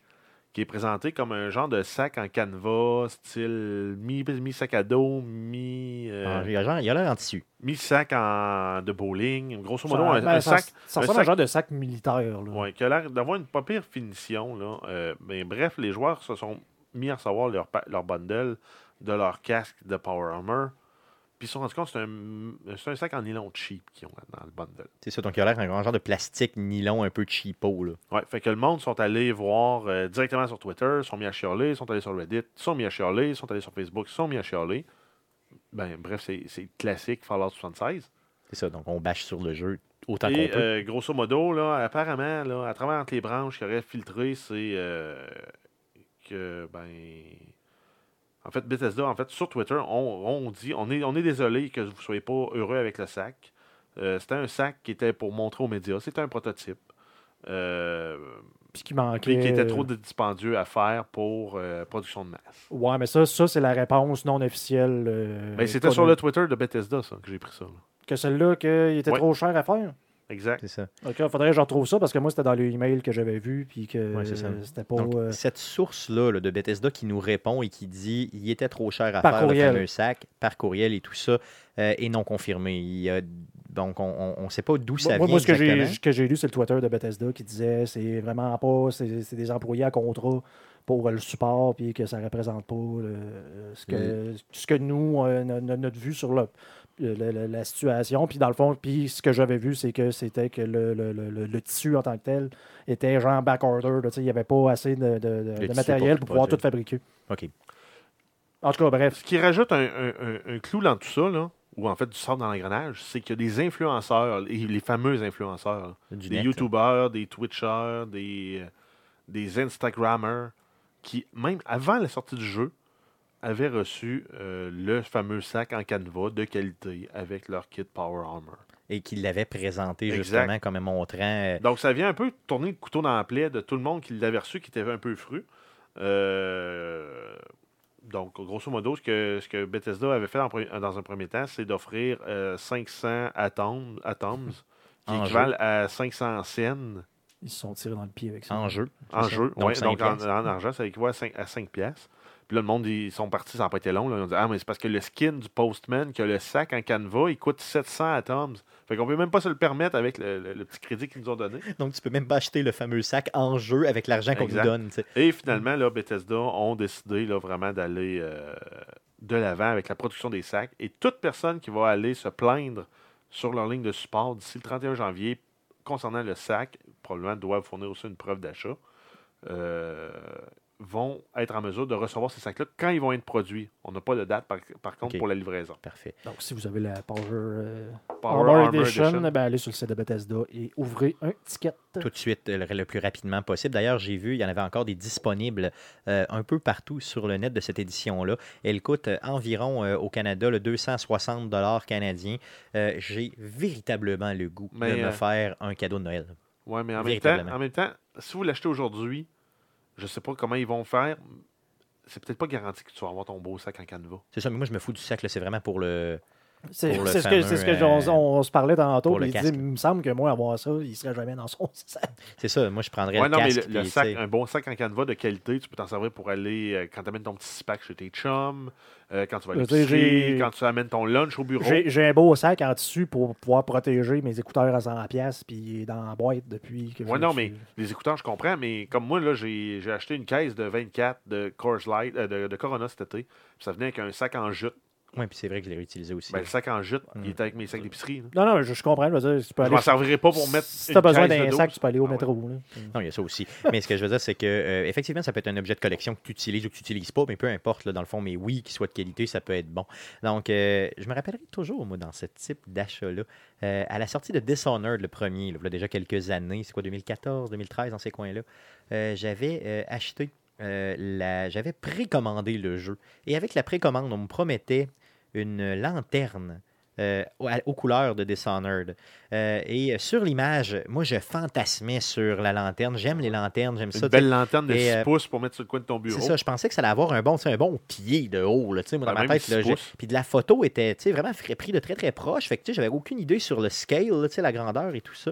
qui est présenté comme un genre de sac en canevas, style mi- mi-sac à dos, mi, euh, Ah, il il a l'air en tissu. mi-sac en, de bowling. Grosso Ça, modo, un, ben, un ça, sac ça un ressemble à un genre de sac militaire. Là. Ouais, qui a l'air d'avoir une pas pire finition. Là. Euh, mais bref, les joueurs se sont mis à recevoir leur, pa- leur bundle de leur casque de Power Armor. Puis ils se sont rendus compte que c'est un, un sac en nylon cheap qu'ils ont dans le bundle. C'est ça, donc il a l'air un grand genre de plastique nylon un peu cheapo. Là. Ouais, fait que le monde sont allés voir euh, directement sur Twitter, sont mis à chialer, sont allés sur Reddit, sont mis à chialer, sont allés sur Facebook, sont mis à chialer. Ben, bref, c'est classique Fallout 76. C'est ça, donc on bâche sur le jeu autant qu'on peut. euh, grosso modo, là, apparemment, là, à travers entre les branches qui auraient filtré, c'est euh, que ben. En fait, Bethesda, en fait, sur Twitter, on, on dit on est, on est désolé que vous ne soyez pas heureux avec le sac. Euh, c'était un sac qui était pour montrer aux médias. C'était un prototype. Euh, Puis qui manquait. puis qui était trop dispendieux à faire pour euh, production de masse. Ouais, mais ça, ça c'est la réponse non officielle. euh, Ben, c'était sur le Twitter de Bethesda, ça, que j'ai pris ça. là. Que celle-là, qu'il était Ouais. trop cher à faire? Exact. C'est ça. Ok, il faudrait que je retrouve ça parce que moi, c'était dans le email que j'avais vu. Puis que Ouais, c'est ça. c'était pas. Donc, euh, cette source-là là, de Bethesda qui nous répond et qui dit il était trop cher à Par faire courriel. le fameux sac par courriel et tout ça euh, est non confirmé. Il y a- donc, on ne sait pas d'où ça moi, vient moi, ce que j'ai lu, c'est le Twitter de Bethesda qui disait c'est vraiment pas. C'est c'est des employés à contrat pour le support, puis que ça représente pas le- ce, que, ce que nous, euh, no- no- notre vue sur le, la situation. Puis dans le fond, puis ce que j'avais vu, c'est que c'était que le, le- le- tissu en tant que tel était genre back order. là, tu sais, Il n'y avait pas assez de, de- de- de tissu matériel pour pour pouvoir tout fabriquer. OK. En tout cas, bref. Ce qui rajoute un, un- un- un clou dans tout ça, là, ou en fait du sort dans l'engrenage, c'est qu'il y a des influenceurs, les, les fameux influenceurs, là, des net, YouTubers, des Twitchers, des, euh, des Instagrammers, qui, même avant la sortie du jeu, avaient reçu euh, le fameux sac en canevas de qualité avec leur kit Power Armor. Et qu'il l'avait présenté Exact. justement comme montrant. euh, Donc, ça vient un peu tourner le couteau dans la plaie de tout le monde qui l'avait reçu, qui était un peu fru. Euh, donc, grosso modo, ce que, ce que Bethesda avait fait en dans un premier temps, c'est d'offrir euh, 500 atomes, atoms [laughs] qui En équivalent à 500 cents Ils se sont tirés dans le pied avec ça. en jeu. en jeu. Donc, Ouais, cinq donc, en, pièces. en argent, ça équivaut à 5, à 5 piastres. Puis là, le monde, ils sont partis, ça n'a pas été long. là. Ils ont dit Ah, mais c'est parce que le skin du Postman, qui a le sac en canevas, il coûte 700 atoms. Fait qu'on peut même pas se le permettre avec le, le- le petit crédit qu'ils nous ont donné. Donc, tu peux même pas acheter le fameux sac en jeu avec l'argent qu'on nous donne. Et finalement, là, Bethesda ont décidé là, vraiment d'aller euh, de l'avant avec la production des sacs. Et toute personne qui va aller se plaindre sur leur ligne de support d'ici le 31 janvier concernant le sac, probablement doivent fournir aussi une preuve d'achat, euh, vont être en mesure de recevoir ces sacs-là quand ils vont être produits. On n'a pas de date, par, par contre, pour la livraison. Parfait. Donc, si vous avez la Power, euh, Power Armor Armor Edition, Edition. ben, allez sur le site de Bethesda et ouvrez un ticket. Tout de suite, le, le plus rapidement possible. D'ailleurs, j'ai vu, il y en avait encore des disponibles euh, un peu partout sur le net de cette édition-là. Elle coûte euh, environ euh, au Canada le 260 canadiens. Euh, j'ai véritablement le goût Mais, de me faire un cadeau de Noël. Ouais, mais en même, temps, Véritablement. en même temps, si vous l'achetez aujourd'hui, je ne sais pas comment ils vont faire. C'est peut-être pas garanti que tu vas avoir ton beau sac en canevas. C'est ça, mais moi, je me fous du sac. C'est vraiment pour le. C'est ce que, c'est ce que on, on se parlait tantôt. Il dit, il me semble que moi, avoir ça, il serait jamais dans son [laughs] sac. C'est ça, moi, je prendrais Ouais, le non, mais le, le sac, un bon sac en canevas de qualité, tu peux t'en servir pour aller euh, quand tu amènes ton petit six-pack chez tes chums, euh, quand tu vas j'ai- quand tu amènes ton lunch au bureau. J'ai un beau sac en tissu pour pouvoir protéger mes écouteurs à 100 pièces puis il est dans la boîte depuis que je Ouais, non, mais les écouteurs, je comprends, mais comme moi, là, j'ai j'ai acheté une caisse de 24 de Coors Light, euh, de, de Corona cet été. Puis ça venait avec un sac en jute. Ouais, puis c'est vrai que je l'ai réutilisé aussi. Ben, le sac en jute, Mm. il était avec mes sacs d'épicerie. Non, non, je, je comprends. Je veux dire, tu peux Je aller. m'en servirai pas pour mettre. si t'as besoin d'un 12. sac, tu peux aller au Ah ouais. métro. là. Non, il y a ça aussi. [laughs] mais ce que je veux dire, c'est que euh, effectivement, ça peut être un objet de collection que tu utilises ou que tu n'utilises pas, mais peu importe, là, dans le fond, mais oui, qu'il soit de qualité, ça peut être bon. Donc, euh, je me rappellerai toujours, moi, dans ce type d'achat-là, euh, à la sortie de Dishonored, le premier, là, il y a déjà quelques années, c'est quoi, 2014, 2013, dans ces coins-là, euh, j'avais euh, acheté, euh, la... j'avais précommandé le jeu. Et avec la précommande, on me promettait une lanterne. euh, aux- couleurs de Dishonored. Euh, et sur l'image, moi, je fantasmais sur la lanterne. J'aime les lanternes, j'aime ça. Une belle lanterne de Et, 6 euh, pouces pour mettre sur le coin de ton bureau. C'est ça, je pensais que ça allait avoir un bon, un bon pied de haut. Là, moi, dans ma tête, 6 là, j'ai- pouces. puis de la photo était vraiment pris de très très proche. Fait que tu sais, j'avais aucune idée sur le scale, là, la grandeur et tout ça.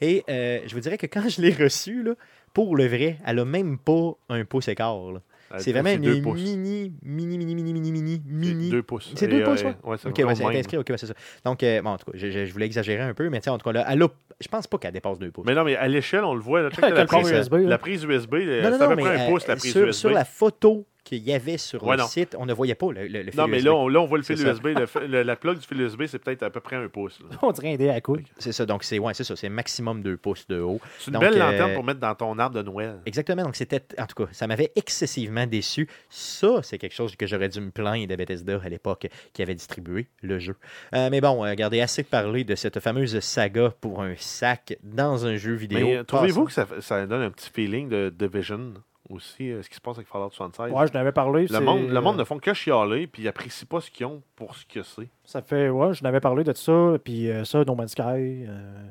Et euh, je vous dirais que quand je l'ai reçue, là, pour le vrai, elle a même pas un pouce écart. là. Euh, C'est vraiment une mini, mini, mini, mini, mini, mini, mini. Deux pouces. C'est deux pouces, euh, ouais? Ok, ouais, c'est inscrit, ok, ouais, c'est ça. Donc, euh, bon, en tout cas, je, je- je voulais exagérer un peu, mais sais, en tout cas, là, elle a- je pense pas qu'elle dépasse deux pouces. Mais non, mais à l'échelle, on le voit. Là, [laughs] la, prise, USB, la prise USB, c'est à peu près un pouce la prise sur, USB. sur la photo qu'il y avait sur Ouais, le non. site, on ne voyait pas le, le, le fil Non, mais USB. là on, là, on voit le fil. USB. le la plug du fil USB, c'est peut-être à peu près un pouce. là. [laughs] On dirait un dé à couilles. C'est ça, donc c'est ouais, c'est ça, c'est maximum 2 pouces de haut. C'est une Donc, belle euh, lanterne pour mettre dans ton arbre de Noël. Exactement, donc c'était, en tout cas, ça m'avait excessivement déçu. Ça, c'est quelque chose que j'aurais dû me plaindre de Bethesda à l'époque qui avait distribué le jeu. Euh, mais bon, euh, regardez, assez de parler de cette fameuse saga pour un sac dans un jeu vidéo. Mais euh, trouvez-vous que ça, ça donne un petit feeling de Division aussi, euh, ce qui se passe avec Fallout 76? Ouais, je n'avais parlé. le, monde, le monde ne font que chialer, puis ils apprécient pas ce qu'ils ont pour ce que c'est. Ça fait. Ouais, je n'avais parlé de ça. Puis euh, ça, No Man's Sky. euh,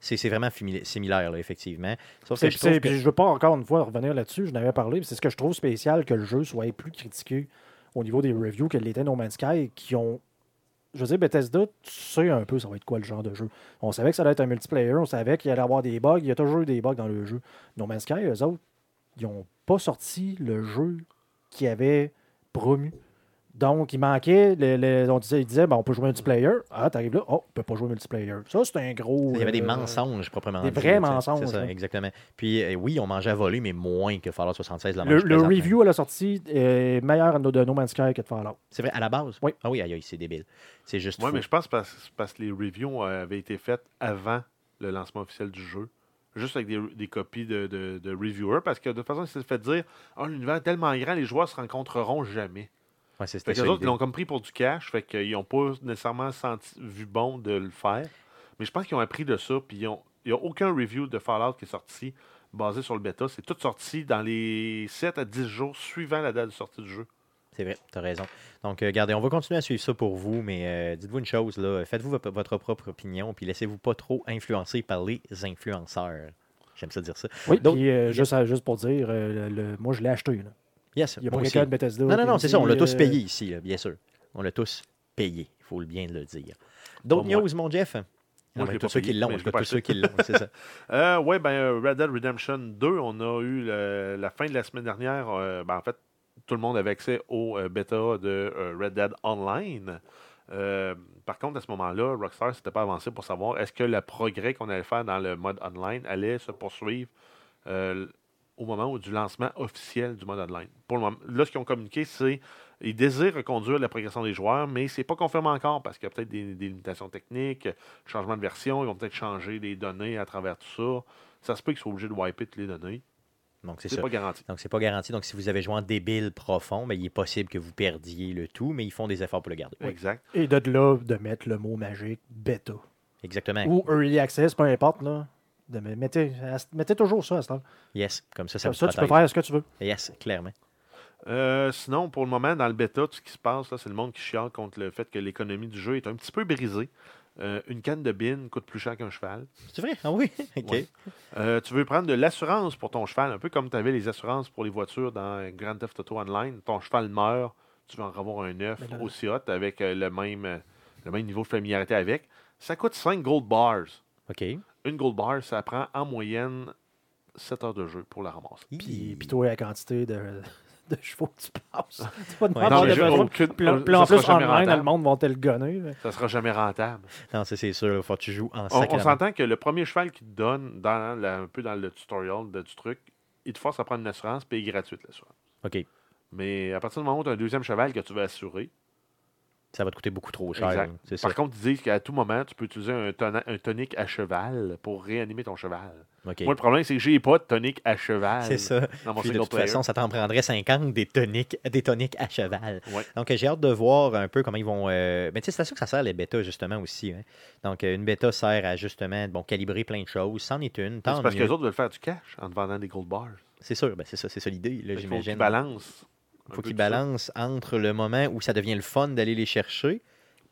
c'est, c'est vraiment similaire, là, effectivement. Sauf que je que- je veux pas encore une fois revenir là-dessus, je n'avais parlé, puis c'est ce que je trouve spécial que le jeu soit plus critiqué au niveau des reviews que l'était No Man's Sky, qui ont. Je veux dire, Bethesda, tu sais un peu ça va être quoi le genre de jeu. On savait que ça allait être un multiplayer, on savait qu'il allait avoir des bugs, il y a toujours eu des bugs dans le jeu. No Man's Sky, eux autres, ils n'ont pas sorti le jeu qu'ils avaient promu. Donc, il manquait, le- le- on disait, il disait, ben, on peut jouer multiplayer. Ah, t'arrives là, oh, on peut pas jouer multiplayer. Ça, c'est un gros. Il y avait des euh, mensonges proprement des dit, vrais mensonges, C'est ça, hein. exactement. Puis euh, oui, on mangeait à voler, mais moins que Fallout 76 la Le, review à la sortie est meilleur de No Man's Sky que de Fallout. C'est vrai, à la base? Oui. Ah oui, aïe, aïe, c'est débile. C'est juste Oui, mais je pense parce, parce que les reviews euh, avaient été faites avant le lancement officiel du jeu. Juste avec des, des copies de, de, de reviewers. Parce que de toute façon, il s'est fait dire Ah, l'univers est tellement grand, les joueurs se rencontreront jamais. Ouais, c'est- Fait que les autres, ils l'ont comme pris pour du cash. Fait qu'ils n'ont pas nécessairement senti, vu bon de le faire. Mais je pense qu'ils ont appris de ça. Puis ils ont- il n'y a aucun review de Fallout qui est sorti basé sur le bêta. C'est tout sorti dans les 7 à 10 jours suivant la date de sortie du jeu. C'est vrai, tu as raison. Donc, euh, regardez, on va continuer à suivre ça pour vous, mais euh, dites-vous une chose, là, faites-vous vo- votre propre opinion, puis laissez-vous pas trop influencer par les influenceurs. J'aime ça dire ça. Oui, Donc, puis euh, juste, à- juste pour dire, euh, le- le- moi, je l'ai acheté. Là. Yes, Il y a moi pas quelqu'un de Bethesda. Non, non, non, c'est ça, on l'a tous euh, payé ici, là, bien sûr. On l'a tous payé, il faut le bien le dire. D'autres moi. news, mon Jeff? Non, je mais l'ai tous pas ceux qui l'ont, tous ceux qui l'ont, c'est ça. [laughs] Euh, ouais, ben, Red Dead Redemption 2, on a eu le- la fin de la semaine dernière. euh, ben, en fait, tout le monde avait accès au euh, bêta de euh, Red Dead Online. Euh, par contre, à ce moment-là, Rockstar ne s'était pas avancé pour savoir est-ce que le progrès qu'on allait faire dans le mode online allait se poursuivre au moment du lancement officiel du mode online. Pour le moment, là, ce qu'ils ont communiqué, c'est qu'ils désirent reconduire la progression des joueurs, mais c'est pas confirmé encore parce qu'il y a peut-être des, des limitations techniques, changement de version, ils vont peut-être changer les données à travers tout ça. Ça se peut qu'ils soient obligés de wiper toutes les données. Donc, c'est pas garanti. Donc, c'est pas garanti. Donc, si vous avez joué en débile profond, ben, il est possible que vous perdiez le tout, mais ils font des efforts pour le garder. Exact. Et de là, de mettre le mot magique bêta. Exactement. Ou early access, peu importe. Là, de, me- mettez, mettez toujours ça à ce temps. Yes, comme ça, ça Comme ça, tu peux faire ce que tu veux. Yes, clairement. Euh, sinon, pour le moment, dans le bêta, tout ce qui se passe, là, c'est le monde qui chiale contre le fait que l'économie du jeu est un petit peu brisée. Euh, une canne de bin coûte plus cher qu'un cheval. C'est vrai? Ah oui? OK. Ouais. Euh, tu veux prendre de l'assurance pour ton cheval, un peu comme tu avais les assurances pour les voitures dans Grand Theft Auto Online. Ton cheval meurt, tu vas en avoir un neuf là- aussi hot avec euh, le, même, le même niveau de familiarité avec. Ça coûte 5 gold bars. OK. Une gold bar, ça prend en moyenne 7 heures de jeu pour la ramasser. Puis, puis toi, la quantité de, de chevaux que tu passes. [laughs] Tu vas demander non, de mais besoin. aucune- Puis là- ça puis en sera plus, jamais online, rentable. le monde va te le gonner. là. Ça sera jamais rentable. Non, ça, c'est sûr. Il faut que tu joues en On, on s'entend que le premier cheval qu'il te donne, dans la- un peu dans le tutorial de- du truc, il te force à prendre une assurance, puis est gratuite l'assurance. OK. Mais à partir du moment où tu as un deuxième cheval que tu veux assurer, Ça va te coûter beaucoup trop cher. Exact. C'est ça. par contre, ils disent qu'à tout moment, tu peux utiliser un, tona- un tonique à cheval pour réanimer ton cheval. Moi, le problème, c'est que j'ai pas de tonique à cheval C'est ça. dans mon Puis de toute player. façon, ça t'en prendrait 50 des toniques, des toniques à cheval. Ouais. Donc, j'ai hâte de voir un peu comment ils vont. euh, Mais tu sais, c'est à ça que ça sert les bêtas, justement, aussi. hein. Donc, euh, une bêta sert à justement bon, calibrer plein de choses. C'en est une. C'est parce que les autres veulent faire du cash en te vendant des gold bars. C'est sûr, ben, c'est ça, c'est ça l'idée, Fait qu'il faut j'imagine. qu'ils balancent. un faut qu'ils balancent entre le moment où ça devient le fun d'aller les chercher,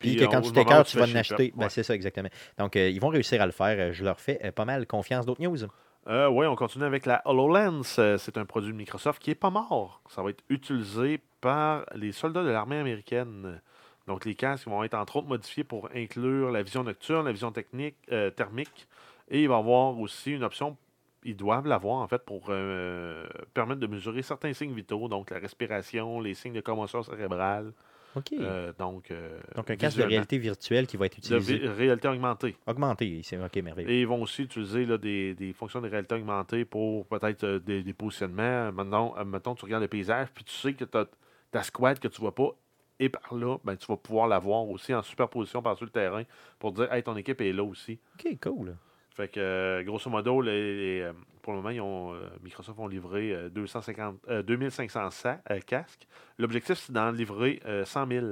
puis que euh, quand au tu t'écœures, tu vas fais en chez acheter. Shop. Ben, Ouais. c'est ça, exactement. Donc, euh, ils vont réussir à le faire. Euh, Je leur fais euh, pas mal confiance. D'autres news? Euh, oui, on continue avec la HoloLens. C'est un produit de Microsoft qui n'est pas mort. Ça va être utilisé par les soldats de l'armée américaine. Donc, les casques vont être entre autres modifiés pour inclure la vision nocturne, la vision technique, thermique. Et il va y avoir aussi une option, ils doivent l'avoir en fait, pour permettre de mesurer certains signes vitaux, donc la respiration, les signes de commotion cérébrale. OK. Euh, donc, euh, Donc, un casque de réalité virtuelle qui va être De utilisé. vi- réalité augmentée. Augmenté, c'est OK, merveilleux. Et ils vont aussi utiliser là, des, des fonctions de réalité augmentée pour peut-être euh, des, des positionnements. Maintenant, mettons, tu regardes le paysage, puis tu sais que ta, ta squad que tu vois pas est par là, ben, tu vas pouvoir la voir aussi en superposition par-dessus le terrain pour dire Hey, ton équipe est là aussi. OK, cool. Fait que, grosso modo, les- les, pour le moment, ils ont, euh, Microsoft ont livré euh, 250, euh, 2500 sa- euh, casques. L'objectif, c'est d'en livrer euh, 100 000.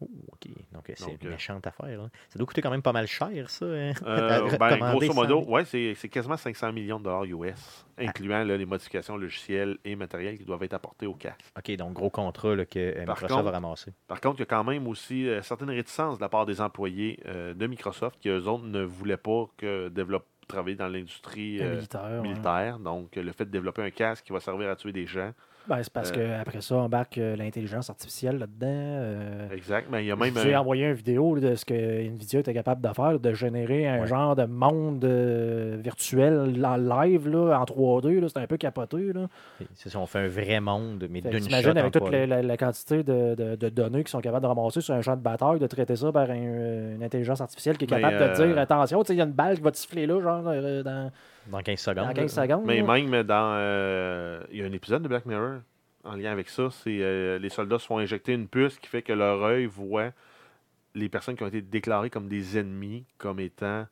Ouh, OK. Donc, c'est une euh, méchante affaire. hein. Ça doit coûter quand même pas mal cher, ça. hein, Euh, [laughs] ben, grosso modo, 100 000. ouais, c'est quasiment 500 millions de dollars US, incluant là, les modifications logicielles et matérielles qui doivent être apportées au casque. OK, donc gros contrat là, que Par Microsoft contre- va ramasser. Par contre, il y a quand même aussi euh, certaines réticences de la part des employés de Microsoft qui, eux autres, ne voulaient pas que développe, travailler dans l'industrie euh, militaire. ouais. Donc, le fait de développer un casque qui va servir à tuer des gens, Ben, c'est parce Euh, que après ça, on embarque euh, l'intelligence artificielle là-dedans. euh, Exact, mais il y a même. J'ai un- envoyé une vidéo là, de ce que Nvidia était capable de faire, de générer un Ouais. genre de monde euh, virtuel en live, là, en 3D. là. C'est un peu capoté. Là. C'est ça, on fait un vrai monde, mais d'une shot. Avec toute la, la- la quantité de, de- de données qu'ils sont capables de ramasser sur un champ de bataille, de traiter ça par un- une intelligence artificielle qui est Mais, capable de euh, dire attention, tu sais, il y a une balle qui va te siffler là, genre euh, dans, Dans 15 secondes. dans 15 là. secondes. Mais là. même dans. euh, Il y a un épisode de Black Mirror en lien avec ça. C'est euh, les soldats se font injecter une puce qui fait que leur œil voit les personnes qui ont été déclarées comme des ennemis, comme étant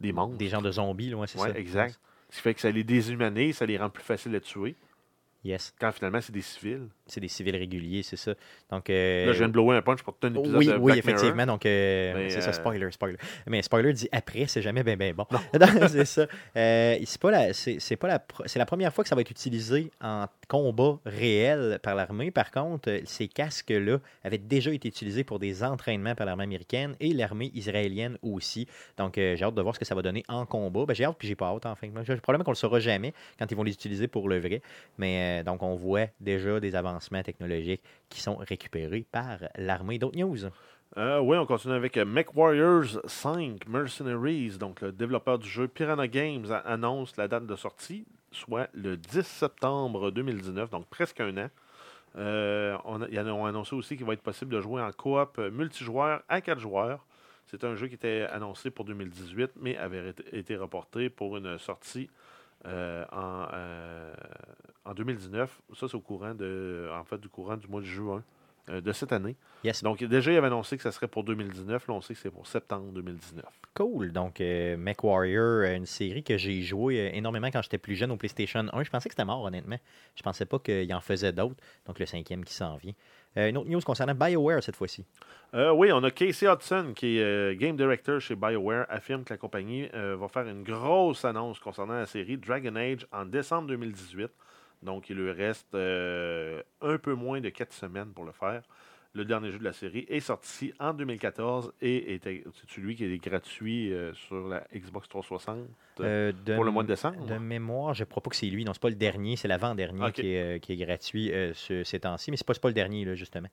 des monstres. Des gens de zombies, ouais, c'est Ouais, ça. exact. Ce qui fait que ça les déshumanise, ça les rend plus faciles à tuer. Yes, Quand finalement, c'est des civils. c'est des civils réguliers, c'est ça. Donc, euh, Là, je viens de blower un punch pour tout un épisode oui, de oui, Black effectivement. Mirror. Donc, euh, c'est ça, euh, spoiler, spoiler. Mais spoiler dit après, c'est jamais bien, bien bon. [laughs] C'est ça. Euh, c'est pas la, c'est, c'est pas la, c'est la première fois que ça va être utilisé en combat réel par l'armée. Par contre, euh, ces casques-là avaient déjà été utilisés pour des entraînements par l'armée américaine et l'armée israélienne aussi. Donc, euh, j'ai hâte de voir ce que ça va donner en combat. Ben, j'ai hâte, puis j'ai pas hâte, en fin de compte. Probablement qu'on le saura jamais quand ils vont les utiliser pour le vrai. Mais euh, donc, on voit déjà des avancements technologiques qui sont récupérés par l'armée. D'autres news? Euh, oui, on continue avec euh, MechWarriors 5 Mercenaries. Donc, le développeur du jeu Piranha Games annonce la date de sortie, soit le 10 septembre 2019, donc presque un an. On a- ils ont annoncé aussi qu'il va être possible de jouer en coop multijoueur à 4 joueurs. C'est un jeu qui était annoncé pour 2018, mais avait été reporté pour une sortie euh, en, euh, en 2019. Ça, c'est au courant de, en fait, du courant du mois de juin euh, de cette année. Yes. Donc, déjà, il avait annoncé que ça serait pour 2019. Là, on sait que c'est pour septembre 2019. Cool. Donc, euh, MechWarrior, euh, une série que j'ai joué euh, énormément quand j'étais plus jeune au PlayStation 1. Je pensais que c'était mort, honnêtement. Je pensais pas qu'il en faisait d'autres. Donc, le cinquième qui s'en vient. Euh, une autre news concernant BioWare cette fois-ci. Oui, on a Casey Hudson, qui est Game Director chez BioWare, affirme que la compagnie va faire une grosse annonce concernant la série Dragon Age en décembre 2018. Donc, il lui reste un peu moins de 4 semaines pour le faire. Le dernier jeu de la série est sorti en 2014 et était- c'est celui qui est gratuit euh, sur la Xbox 360 Euh, de, pour le mois de décembre? De mémoire, je ne crois pas que c'est lui. Non, c'est pas le dernier. C'est l'avant-dernier qui, est, euh, qui est gratuit euh, ce- ces temps-ci. Mais c'est pas, c'est pas le dernier, là, justement.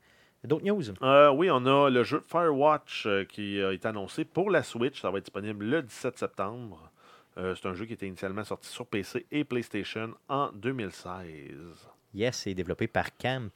D'autres news? Euh, oui, on a le jeu Firewatch euh, qui a été annoncé pour la Switch. Ça va être disponible le 17 septembre. Euh, c'est un jeu qui était initialement sorti sur PC et PlayStation en 2016. Yes, c'est développé par Camp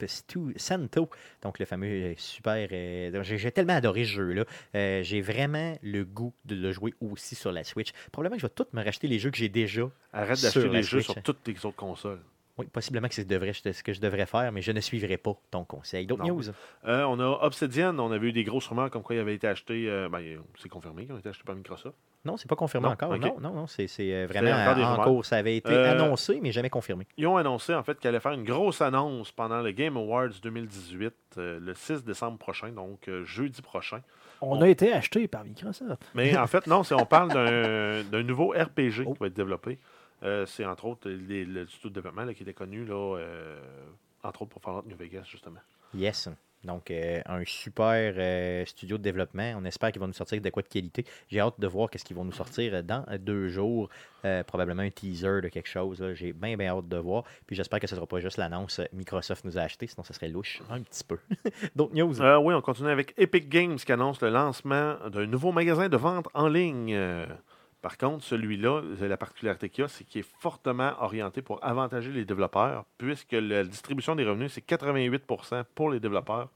Santo, donc le fameux euh, super. euh, j'ai tellement adoré ce jeu-là. Euh, j'ai vraiment le goût de le jouer aussi sur la Switch. Probablement que je vais tout me racheter les jeux que j'ai déjà. Arrête d'acheter les jeux sur toutes les autres consoles. Oui, possiblement que c'est ce, que je devrais faire, mais je ne suivrai pas ton conseil. D'autres news? Euh, on a Obsidian. On avait eu des grosses rumeurs comme quoi il avait été acheté. euh, ben, c'est confirmé qu'il a été acheté par Microsoft. Non, c'est pas confirmé Non, encore. Non, non, non, c'est euh, vraiment en rumeurs. cours. Ça avait été Euh, annoncé, mais jamais confirmé. Ils ont annoncé en fait qu'elle allait faire une grosse annonce pendant le Game Awards 2018 euh, le 6 décembre prochain, donc euh, jeudi prochain. On a été acheté par Microsoft. Mais en fait, non, c'est- on parle d'un [laughs] d'un nouveau RPG Oh. qui va être développé. Euh, c'est entre autres les- le studio de développement là, qui était connu, là, euh, entre autres pour Fallout New Vegas, justement. Yes. Donc, euh, un super euh, studio de développement. On espère qu'ils vont nous sortir de quoi de qualité. J'ai hâte de voir qu'est-ce qu'ils vont nous sortir dans deux jours. Euh, probablement un teaser de quelque chose. J'ai bien, bien hâte de voir. Puis j'espère que ce ne sera pas juste l'annonce Microsoft nous a acheté, sinon ce serait louche un petit peu. [laughs] D'autres news? Oui, on continue avec Epic Games qui annonce le lancement d'un nouveau magasin de vente en ligne. Euh, par contre, celui-là, c'est la particularité qu'il y a, c'est qu'il est fortement orienté pour avantager les développeurs, puisque la distribution des revenus, c'est 88% pour les développeurs,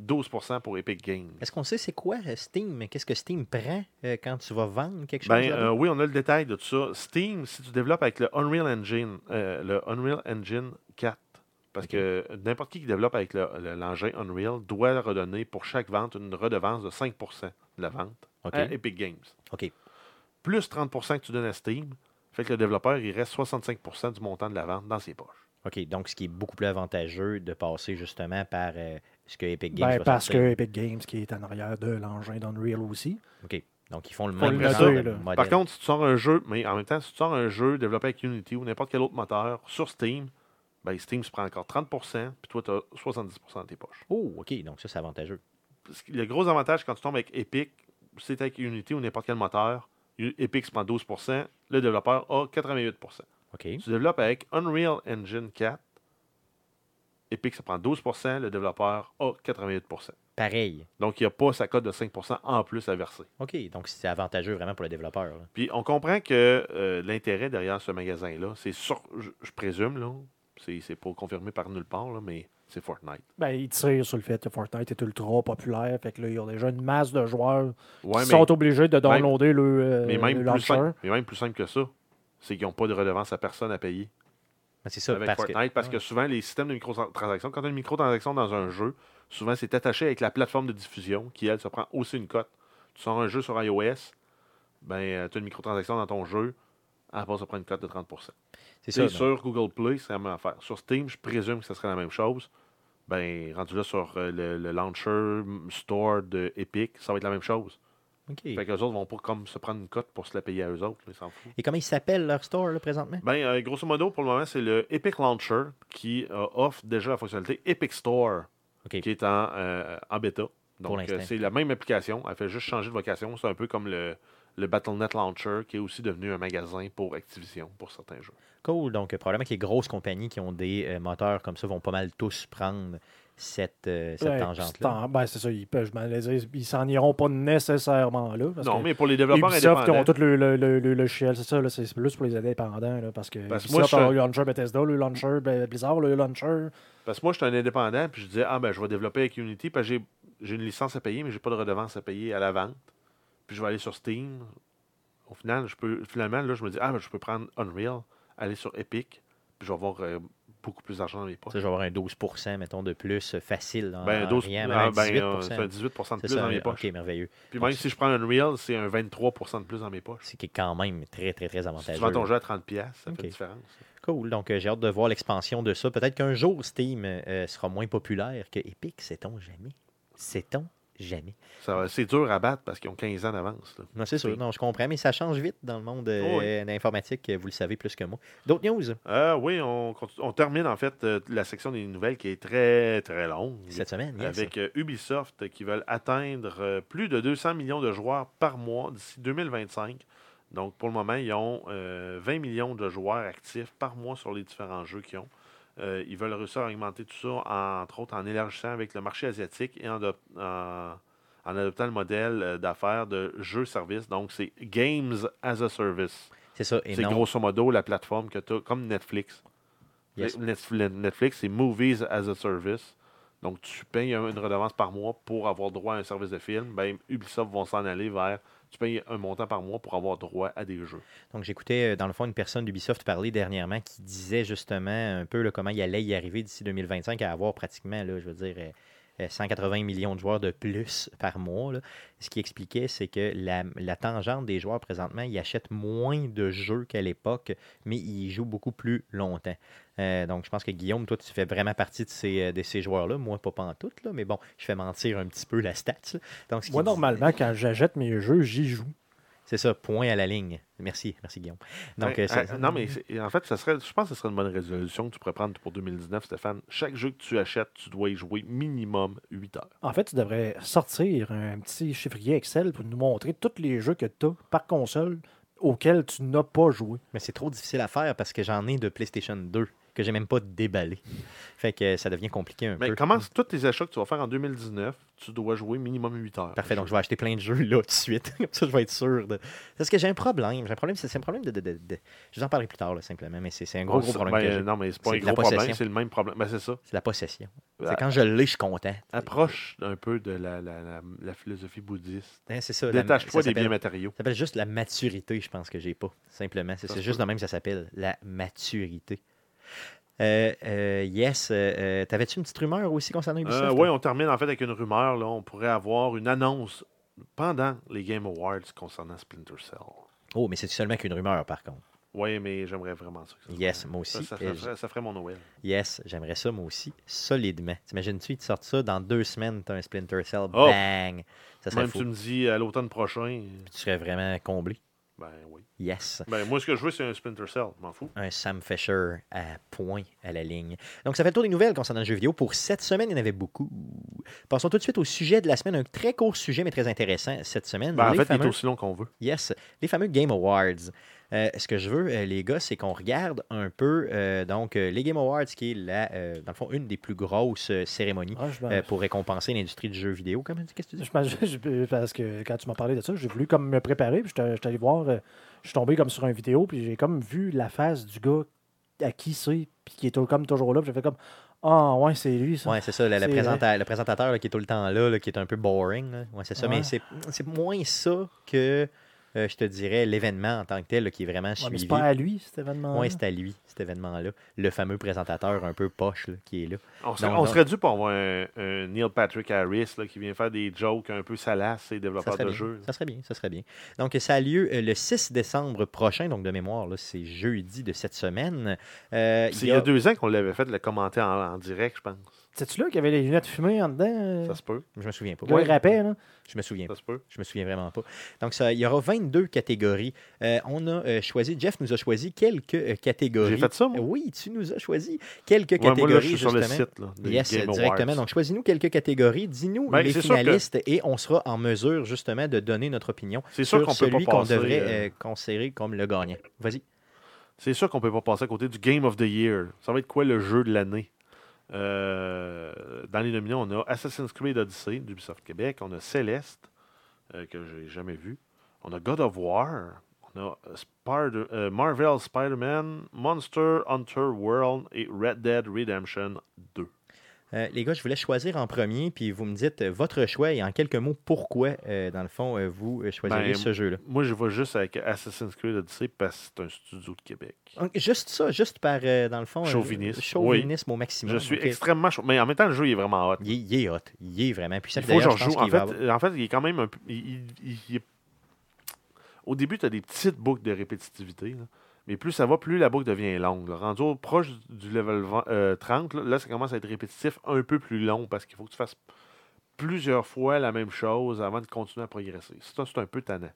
12% pour Epic Games. Est-ce qu'on sait c'est quoi euh, Steam? Qu'est-ce que Steam prend euh, quand tu vas vendre quelque chose? Ben, là-bas? euh, oui, on a le détail de tout ça. Steam, si tu développes avec le Unreal Engine, euh, le Unreal Engine 4, parce que n'importe qui qui développe avec le- le- l'engin Unreal doit redonner pour chaque vente une redevance de 5% de la vente à Epic Games. OK. Plus 30% que tu donnes à Steam, fait que le développeur, il reste 65% du montant de la vente dans ses poches. OK. Donc, ce qui est beaucoup plus avantageux de passer justement par euh, ce que Epic Games Ben, va parce sortir. que Epic Games, qui est en arrière de l'engin d'Unreal aussi. OK. Donc, ils font le même le modèle. Par contre, si tu sors un jeu, mais en même temps, si tu sors un jeu développé avec Unity ou n'importe quel autre moteur sur Steam, ben Steam se prend encore 30% puis toi, tu as 70% dans tes poches. Oh, OK. Donc, ça, c'est avantageux. Le gros avantage quand tu tombes avec Epic, c'est avec Unity ou n'importe quel moteur, Epic prend 12% le développeur a 88 OK. Tu développes avec Unreal Engine 4, Epic, ça prend 12% le développeur a 88% Pareil. Donc, il n'y a pas sa cote de 5% en plus à verser. OK, donc c'est avantageux vraiment pour le développeur. là. Puis, on comprend que euh, l'intérêt derrière ce magasin-là, c'est sur, je, je présume, là, c'est c'est pas confirmé par nulle part, là, mais c'est Fortnite. Ben, ils tirent sur le fait que Fortnite est ultra populaire. Fait que là, ils ont déjà une masse de joueurs Ouais, qui sont obligés de downloader le, euh, mais, même le plus simple, mais même plus simple que ça, c'est qu'ils n'ont pas de redevance à personne à payer. Mais C'est ça, avec parce Fortnite que... parce que souvent, les systèmes de microtransactions, quand tu as une microtransaction dans un jeu, souvent, c'est attaché avec la plateforme de diffusion qui, elle, se prend aussi une cote. Tu sors un jeu sur iOS, ben, tu as une microtransaction dans ton jeu, base, ça prend une cote de 30 C'est ça. donc. sur Google Play, c'est la même affaire. Sur Steam, je présume que ce serait la même chose. Ben, rendu là sur euh, le, le launcher store de Epic, ça va être la même chose. OK. Fait que les autres vont pas comme se prendre une cote pour se la payer à eux autres, là, ils foutent. Et comment il s'appelle leur store là, présentement? Ben, euh, grosso modo, pour le moment, c'est le Epic Launcher qui euh, offre déjà la fonctionnalité Epic Store, qui est en, euh, en bêta. Donc, c'est la même application. Elle fait juste changer de vocation. C'est un peu comme le, le BattleNet Launcher, qui est aussi devenu un magasin pour Activision, pour certains jeux. Cool. Donc, euh, probablement que les grosses compagnies qui ont des euh, moteurs comme ça vont pas mal tous prendre cette, euh, cette Ouais, tangente-là. Ben, c'est ça. Ils, peuvent, je ils s'en iront pas nécessairement là. Parce non, que mais pour les développeurs Ubisoft, qui ont indépendants. tout le, le, le, le logiciel, c'est ça. là, C'est plus pour les indépendants. Là, parce que Parce que moi, Ubisoft je a le launcher Bethesda, le launcher Bl- Blizzard, le launcher. Parce que moi, je suis un indépendant, puis je disais, ah, ben, je vais développer avec Unity, parce que j'ai- j'ai une licence à payer, mais j'ai pas de redevance à payer à la vente. Puis je vais aller sur Steam. Au final, je peux, finalement, là, je me dis, ah, ben, je peux prendre Unreal, aller sur Epic, puis je vais avoir euh, beaucoup plus d'argent dans mes poches. Ça, je vais avoir un 12% mettons, de plus euh, facile. En, Ben, 12, rien, ah, même un ben, 18 euh, un 18 de plus ça, dans mes ok, poches. merveilleux. Puis même si je prends Unreal, c'est un 23% de plus dans mes poches. C'est qui est quand même très, très, très Si avantageux. tu vends ton jeu à 30$, piastres, ça Ok. fait une différence. Cool. Donc, euh, j'ai hâte de voir l'expansion de ça. Peut-être qu'un jour, Steam sera moins populaire que Epic. Sait-on jamais? Sait-on? Jamais? C'est dur à battre parce qu'ils ont 15 ans d'avance. Non, c'est sûr. Non, je comprends, mais ça change vite dans le monde euh, oui. d'informatique. Vous le savez plus que moi. D'autres news? Euh, oui, on, on termine en fait euh, la section des nouvelles qui est très, très longue. cette semaine? yes. avec euh, Ubisoft qui veulent atteindre plus de 200 millions de joueurs par mois d'ici 2025. Donc, pour le moment, ils ont euh, 20 millions de joueurs actifs par mois sur les différents jeux qu'ils ont. Euh, ils veulent réussir à augmenter tout ça, en- entre autres en élargissant avec le marché asiatique et en, adop- en- en adoptant le modèle euh, d'affaires de jeux-services. Donc, c'est Games as a Service. C'est ça. C'est grosso modo la plateforme que tu as, comme Netflix. Yes. Netflix, c'est Movies as a Service. Donc, tu payes un- une redevance par mois pour avoir droit à un service de film. Ben, Ubisoft vont s'en aller vers. Un montant par mois pour avoir droit à des jeux. Donc, j'écoutais, euh, dans le fond, une personne d'Ubisoft parler dernièrement qui disait justement un peu comment il allait y arriver d'ici 2025 à avoir pratiquement, là, je veux dire, euh, 180 millions de joueurs de plus par mois. là. Ce qui expliquait, c'est que la, la tangente des joueurs présentement, ils achètent moins de jeux qu'à l'époque, mais ils jouent beaucoup plus longtemps. Euh, donc, je pense que Guillaume, toi, tu fais vraiment partie de ces, euh, de ces joueurs-là. Moi, pas pantoute, là, mais bon, je fais mentir un petit peu la stat. là. Donc, ce Moi, dit- normalement, quand j'achète mes jeux, j'y joue. C'est ça, point à la ligne. Merci, merci Guillaume. Donc, Ben, euh, ça- euh, non, mais c'est- en fait, ça serait, je pense que ce serait une bonne résolution que tu pourrais prendre pour 2019, Stéphane. Chaque jeu que tu achètes, tu dois y jouer minimum 8 heures. En fait, tu devrais sortir un petit chiffrier Excel pour nous montrer tous les jeux que tu as par console auxquels tu n'as pas joué. Mais c'est trop difficile à faire parce que j'en ai de PlayStation 2 que j'ai même pas déballé. Fait que ça devient compliqué un Mais peu. commence tous tes achats que tu vas faire en 2019, tu dois jouer minimum 8 heures. Parfait, donc je vais acheter plein de jeux là tout de suite. [laughs] Comme ça, je vais être sûr de. Parce que j'ai un problème. J'ai un problème, c'est un problème de. de, de- de- Je vous en parlerai plus tard, là, simplement, mais c'est un gros, Oh, gros ça- problème ben, que. Non, mais c'est pas un gros problème, possession. c'est le même problème. Ben, c'est ça. C'est la possession. C'est quand je l'ai, je suis content. Approche un peu de la, la, la, la philosophie bouddhiste. Hein, c'est ça. Détache-toi des biens matériaux. Ça s'appelle juste la maturité, je pense que j'ai pas. Simplement. C'est juste de même que ça s'appelle. La maturité. Euh, euh, yes. euh, T'avais-tu une petite rumeur aussi concernant Ubisoft? Oui, on termine en fait avec une rumeur. Là. On pourrait avoir une annonce pendant les Game Awards concernant Splinter Cell. Oh, mais c'est seulement qu'une rumeur, par contre. Oui, mais j'aimerais vraiment ça. que ça soit- Yes, moi aussi. ça, ça ferait, ça ferait mon Noël. Yes, j'aimerais ça, moi aussi, solidement. T'imagines-tu, ils te sortent ça dans deux semaines, t'as un Splinter Cell, Oh! bang! Ça serait Même fou. tu me dis à l'automne prochain, Puis tu serais vraiment comblé. Ben oui. Yes. Ben moi, ce que je veux, c'est un Splinter Cell. M'en fous. Un Sam Fisher à point à la ligne. Donc, ça fait le tour des nouvelles concernant le jeu vidéo. Pour cette semaine, il y en avait beaucoup. Passons tout de suite au sujet de la semaine. Un très court sujet, mais très intéressant cette semaine. Ben, en fait, il est aussi long qu'on veut. Yes, les fameux Game Awards. Euh, ce que je veux, euh, les gars, c'est qu'on regarde un peu euh, donc les Game Awards, qui est la, dans le fond une des plus grosses cérémonies Ah, je pour récompenser l'industrie du jeu vidéo. Comment qu'est-ce que tu dis? Je je- parce que quand tu m'as parlé de ça, j'ai voulu comme me préparer. Puis j'étais j'étais allé voir, je suis tombé comme sur une vidéo, puis j'ai comme vu la face du gars à qui c'est, puis qui est tout- comme toujours là. Puis j'ai fait comme Ah, ouais, c'est lui, ça. Ouais, c'est ça, le, présentateur là, qui est tout le temps là, là, qui est un peu boring. là. Ouais, c'est ça, Ouais. mais c'est moins ça que, euh, je te dirais, l'événement en tant que tel là, qui est vraiment Ouais, suivi. c'est pas à lui, cet événement. Oui, c'est à lui, cet événement-là. Le fameux présentateur un peu poche là, qui est là. On serait, on dû pour avoir un, un Neil Patrick Harris là, qui vient faire des jokes un peu salaces et Ça développeurs de bien. jeux. ça serait bien, ça serait bien. Donc, ça a lieu euh, le 6 décembre prochain, donc de mémoire, c'est jeudi de cette semaine. Euh, C'est il y a deux ans qu'on l'avait fait, le commenter en, en direct, je pense. C'est-tu là qu'il y avait les lunettes fumées en dedans? euh? Ça se peut. Je me souviens pas. Il rappait, là. Je me souviens pas. Ça se peut. Je me souviens vraiment pas. Donc, ça, il y aura 22 catégories. Euh, on a euh, choisi, Jeff nous a choisi quelques euh, catégories. J'ai fait ça, moi. Oui, tu nous as choisi quelques Ouais, moi, catégories, là, je suis sur le justement. site là, Yes, Game directement. Awards. Donc, choisis-nous quelques catégories. Dis-nous Ben, les que- finalistes et on sera en mesure, justement, de donner notre opinion sûr sur pas celui qu'on devrait euh, euh, considérer comme le gagnant. Vas-y. C'est sûr qu'on peut pas passer à côté du Game of the Year. Ça va être quoi le jeu de l'année? Euh, dans les nominés, on a Assassin's Creed Odyssey d'Ubisoft Québec. On a Celeste, euh, que j'ai jamais vu. On a God of War. On a Spider- euh, Marvel Spider-Man, Monster Hunter World et Red Dead Redemption 2. Euh, les gars, je voulais choisir en premier, puis vous me dites euh, votre choix et en quelques mots pourquoi, euh, dans le fond, euh, vous choisirez Ben, ce jeu-là? Moi, je vais juste avec Assassin's Creed Odyssey parce que c'est un studio de Québec. Donc, Juste ça, juste par, dans le fond, Chauvinisme. chauvinisme au maximum. Je suis extrêmement chaud. Mais en même temps, le jeu il est vraiment hot. Il, est- il est hot. Il est vraiment puissant. Il faut que je. En fait, en fait, il est quand même un peu. il- il- il- il est- Au début, tu as des petites boucles de répétitivité. là. Mais plus ça va, plus la boucle devient longue. là. Rendu au- proche du level 20, euh, 30, là, là, ça commence à être répétitif un peu plus long parce qu'il faut que tu fasses plusieurs fois la même chose avant de continuer à progresser. Ça, c'est un peu tannant.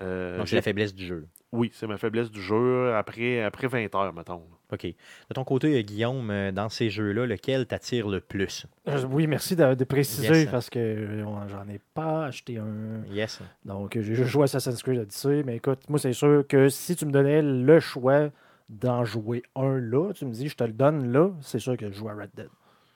Euh, Donc, c'est j'ai- la faiblesse du jeu. Oui, c'est ma faiblesse du jeu après, après 20 heures, mettons. OK. De ton côté, euh, Guillaume, euh, dans ces jeux-là, lequel t'attire le plus? Euh, Oui, merci de, de préciser Yes. parce que j'en ai pas acheté un. Yes. Donc, j'ai juste joué à Assassin's Creed Odyssey. Mais écoute, moi, c'est sûr que si tu me donnais le choix d'en jouer un là, tu me dis, je te le donne là, c'est sûr que je joue à Red Dead.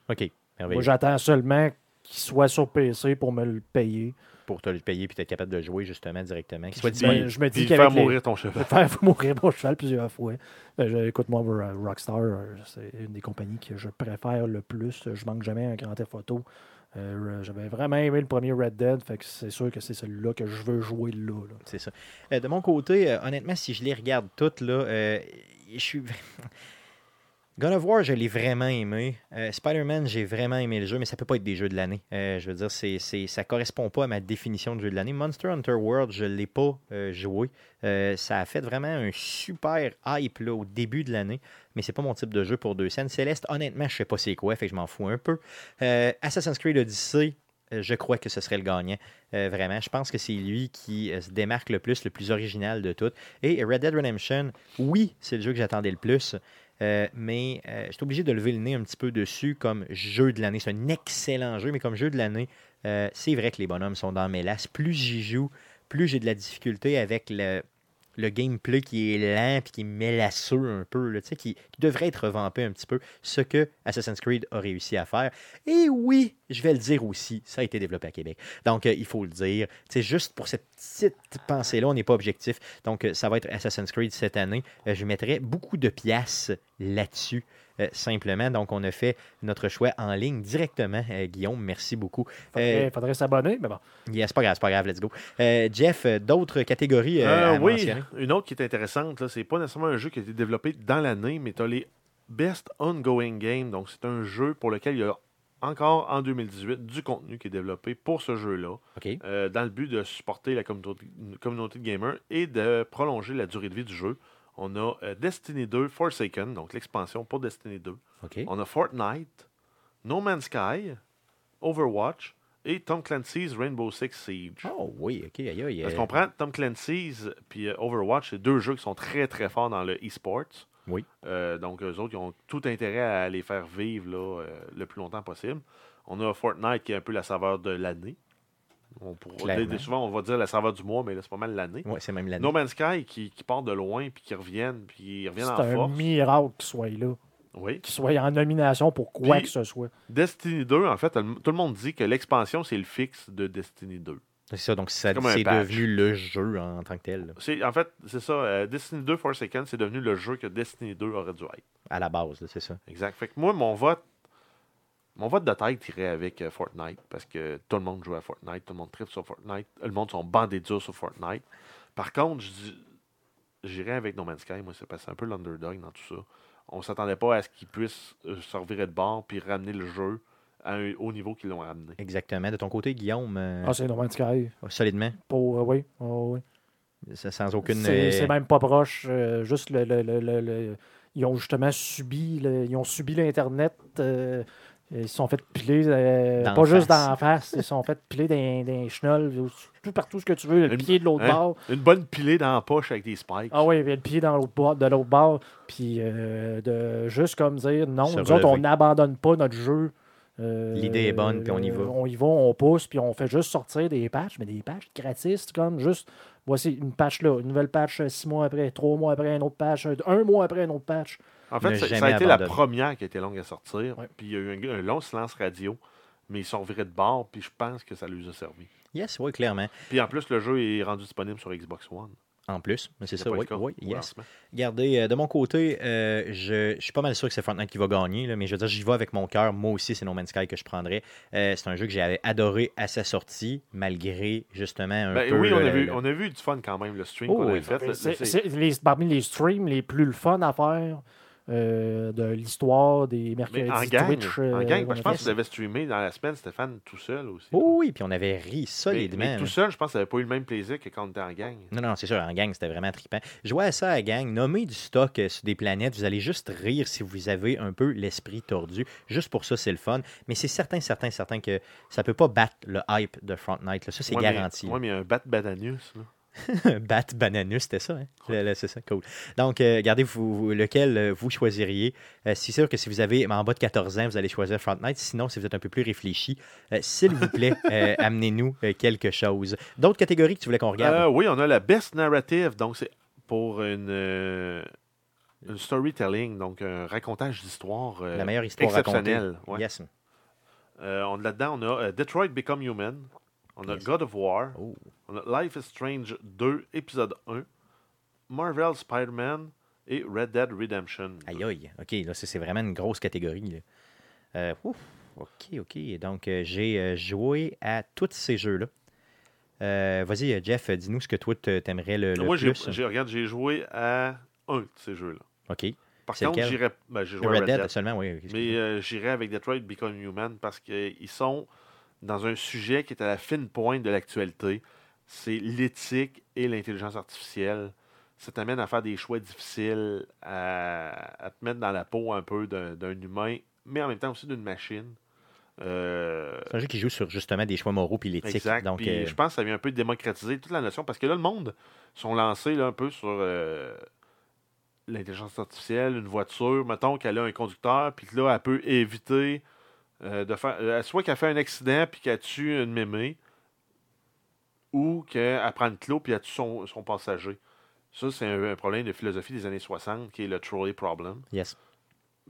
OK. Moi, j'attends seulement qu'il soit sur PC pour me le payer. Pour te le payer puis être capable de jouer justement directement. Qu'il soit ben, je me dis qu'avec faire les- mourir ton Je vais cheval. [laughs] faire mourir mon cheval plusieurs fois. Euh, je- Écoute-moi, euh, Rockstar, euh, c'est une des compagnies que je préfère le plus. Je manque jamais un grand photo. Euh, J'avais vraiment aimé le premier Red Dead, fait que c'est sûr que c'est celui-là que je veux jouer là. là. C'est ça. Euh, de mon côté, euh, honnêtement, si je les regarde toutes, là, euh, je suis. [laughs] God of War, je l'ai vraiment aimé. Euh, Spider-Man, j'ai vraiment aimé le jeu, mais ça peut pas être des jeux de l'année. Euh, je veux dire, c'est, c'est, ça correspond pas à ma définition de jeu de l'année. Monster Hunter World, je l'ai pas euh, joué. Ça a fait vraiment un super hype là, au début de l'année, mais c'est pas mon type de jeu pour deux scènes. Céleste, honnêtement, je sais pas c'est quoi, fait que je m'en fous un peu. Assassin's Creed Odyssey, je crois que ce serait le gagnant. Vraiment, je pense que c'est lui qui se démarque le plus, le plus original de tout. Et Red Dead Redemption, oui, c'est le jeu que j'attendais le plus. Euh, mais euh, je suis obligé de lever le nez un petit peu dessus comme jeu de l'année. C'est un excellent jeu, mais comme jeu de l'année, euh, c'est vrai que les bonhommes sont dans mes lasses. Plus j'y joue, plus j'ai de la difficulté avec le, le gameplay qui est lent et qui est mélasseux un peu, là, qui, qui devrait être revampé un petit peu, ce que Assassin's Creed a réussi à faire. Et oui, je vais le dire aussi, ça a été développé à Québec. Donc, euh, il faut le dire. C'est juste pour cette petite pensée-là, on n'est pas objectif. Donc, euh, ça va être Assassin's Creed cette année. Euh, je mettrai beaucoup de pièces là-dessus. Euh, simplement, donc on a fait notre choix en ligne directement. Euh, Guillaume, merci beaucoup. Faudrait, Euh, faudrait s'abonner, mais bon. yeah, c'est pas grave, c'est pas grave, let's go. Euh, Jeff, d'autres catégories euh, Euh, à oui, mentionner? une autre qui est intéressante, là, c'est pas nécessairement un jeu qui a été développé dans l'année, mais tu as les Best Ongoing Game. Donc, c'est un jeu pour lequel il y a encore en 2018 du contenu qui est développé pour ce jeu-là, euh, dans le but de supporter la communauté, communauté de gamers et de prolonger la durée de vie du jeu. On a euh, Destiny 2 Forsaken, donc l'expansion pour Destiny 2. OK. On a Fortnite, No Man's Sky, Overwatch et Tom Clancy's Rainbow Six Siege. Oh oui, OK. Aïe, aïe, Parce qu'on prend Tom Clancy's puis euh, Overwatch, c'est deux jeux qui sont très très forts dans le e-sports. Oui. Euh, donc eux autres, ils ont tout intérêt à les faire vivre là, le plus longtemps possible. On a Fortnite qui est un peu la saveur de l'année. On pourra- Clairement. des- des- souvent, on va dire la serveur du mois, mais là, c'est pas mal l'année. Ouais, c'est même l'année. No Man's Sky qui, qui part de loin puis qui reviennent, puis ils reviennent C'est en un force. miracle qu'il soit là. Oui. Qu'il soit en nomination pour quoi Puis- que ce soit. Destiny 2, en fait, tout le monde dit que l'expansion, c'est le fixe de Destiny 2. C'est ça, donc un c'est devenu le jeu en tant que tel, C'est, en fait, c'est ça. euh, Destiny 2 Forsaken, c'est devenu le jeu que Destiny 2 aurait dû être. à la base, là, c'est ça. Exact. Fait que moi, mon vote, mon vote de tête irait avec euh, Fortnite parce que tout le monde joue à Fortnite, tout le monde tripe sur Fortnite, le monde sont bandés durs sur Fortnite. Par contre, je dis- j'irais avec No Man's Sky, moi, c'est parce que c'est un peu l'underdog dans tout ça. On s'attendait pas à ce qu'ils puissent euh, se revirer de bord puis ramener le jeu à un- au niveau qu'ils l'ont ramené. Exactement. De ton côté, Guillaume, euh, Ah, c'est No Man's Sky. solidement, Pour, euh, oui, oh, oui. ça- sans aucune. C'est euh, même pas proche. euh, juste le, le- le- le- le- Ils ont justement subi le- ils ont subi l'Internet. Ils se sont fait piler, euh, pas juste d'en face, ils se sont fait piler des, des chenolles, tout partout ce que tu veux, le Une- pied de l'autre hein? bord. Une bonne pilée dans la poche avec des spikes. Ah oui, il y avait le pied dans l'autre bord, de l'autre bord. Puis euh, de juste comme dire non, Se nous autres, on n'abandonne pas notre jeu. Euh, L'idée est bonne, puis on y va. On y va, on pousse, puis on fait juste sortir des patchs, mais des patchs gratis, comme juste, voici une patch là, une nouvelle patch euh, six mois après, trois mois après, un autre patch, un, un mois après, un autre patch. En fait, ça, a été la première qui a été longue à sortir. Ouais. Puis il y a eu un, un long silence radio, mais ils sont virés de bord, puis je pense que ça lui a servi. Yes, oui, clairement. Puis en plus, le jeu est rendu disponible sur Xbox One. En plus, mais c'est ça, oui, oui, yes. Regardez, euh, de mon côté, euh, je, je suis pas mal sûr que c'est Fortnite qui va gagner, là, mais je veux dire, j'y vais avec mon cœur. Moi aussi, c'est No Man's Sky que je prendrais. Euh, c'est un jeu que j'avais adoré à sa sortie, malgré justement un Ben peu. oui, on a, vu, on a vu du fun quand même, le stream Oh qu'on oui. avait fait. là, les- parmi les streams les plus le fun à faire euh, de l'histoire des mercredis en gang, Twitch. euh, en gang que je pense que vous avez streamé dans la semaine, Stéphane, tout seul aussi. Oh oui, puis on avait ri solidement. mais tout seul, je pense que ça n'avait pas eu le même plaisir que quand on était en gang. Non, non, c'est sûr, en gang, c'était vraiment trippant. Jouez à ça à gang, nommez du stock euh, sur des planètes, vous allez juste rire si vous avez un peu l'esprit tordu. Juste pour ça, c'est le fun. Mais c'est certain, certain, certain que ça peut pas battre le hype de Fortnite. là. Ça, c'est Ouais, garanti. ouais, mais il y a un Bat Badanus. là. [laughs] Bat Bananus, c'était ça, hein? C'est ça, cool. Donc, euh, regardez vous, lequel euh, vous choisiriez. Euh, c'est sûr que si vous avez en bas de 14 ans, vous allez choisir Fortnite. Sinon, si vous êtes un peu plus réfléchi, euh, s'il vous plaît, [laughs] euh, amenez-nous euh, quelque chose. D'autres catégories que tu voulais qu'on regarde? Euh, oui, on a la Best Narrative. Donc, c'est pour une, euh, une storytelling, donc un racontage d'histoire euh, La meilleure histoire exceptionnelle. ouais. Yes. Euh, on, là-dedans, on a euh, Detroit Become Human. On a. God of War. Oh. On a Life is Strange 2, épisode 1. Marvel Spider-Man et Red Dead Redemption. Aïe, aïe. OK, là, ça, c'est vraiment une grosse catégorie. là. Euh, ouf, OK, OK. Donc, euh, j'ai euh, joué à tous ces jeux-là. Euh, Vas-y, Jeff, dis-nous ce que toi, t'aimerais le, le Moi, j'ai, plus. j'ai- regarde, j'ai joué à un de ces jeux-là. OK. Par contre, j'irais, ben, j'ai joué Le à Red Dead, Dead. seulement, oui. Mais j'irais avec Detroit Become Human parce qu'ils sont dans un sujet qui est à la fine pointe de l'actualité. C'est l'éthique et l'intelligence artificielle. Ça t'amène à faire des choix difficiles, à, à te mettre dans la peau un peu d'un, humain, mais en même temps aussi d'une machine. Euh, C'est un jeu qui joue sur justement des choix moraux puis l'éthique. Exact. Donc, Puis euh, je pense que ça vient un peu démocratiser toute la notion parce que là, le monde sont lancés là, un peu sur euh, l'intelligence artificielle, une voiture, mettons qu'elle a un conducteur, puis que là, elle peut éviter euh, de faire. euh, soit qu'elle fait un accident puis qu'elle tue une mémé, ou qu'elle prend une clôt puis elle tue son, son passager. Ça, c'est un, un problème de philosophie des années 60 qui est le trolley problem. yes.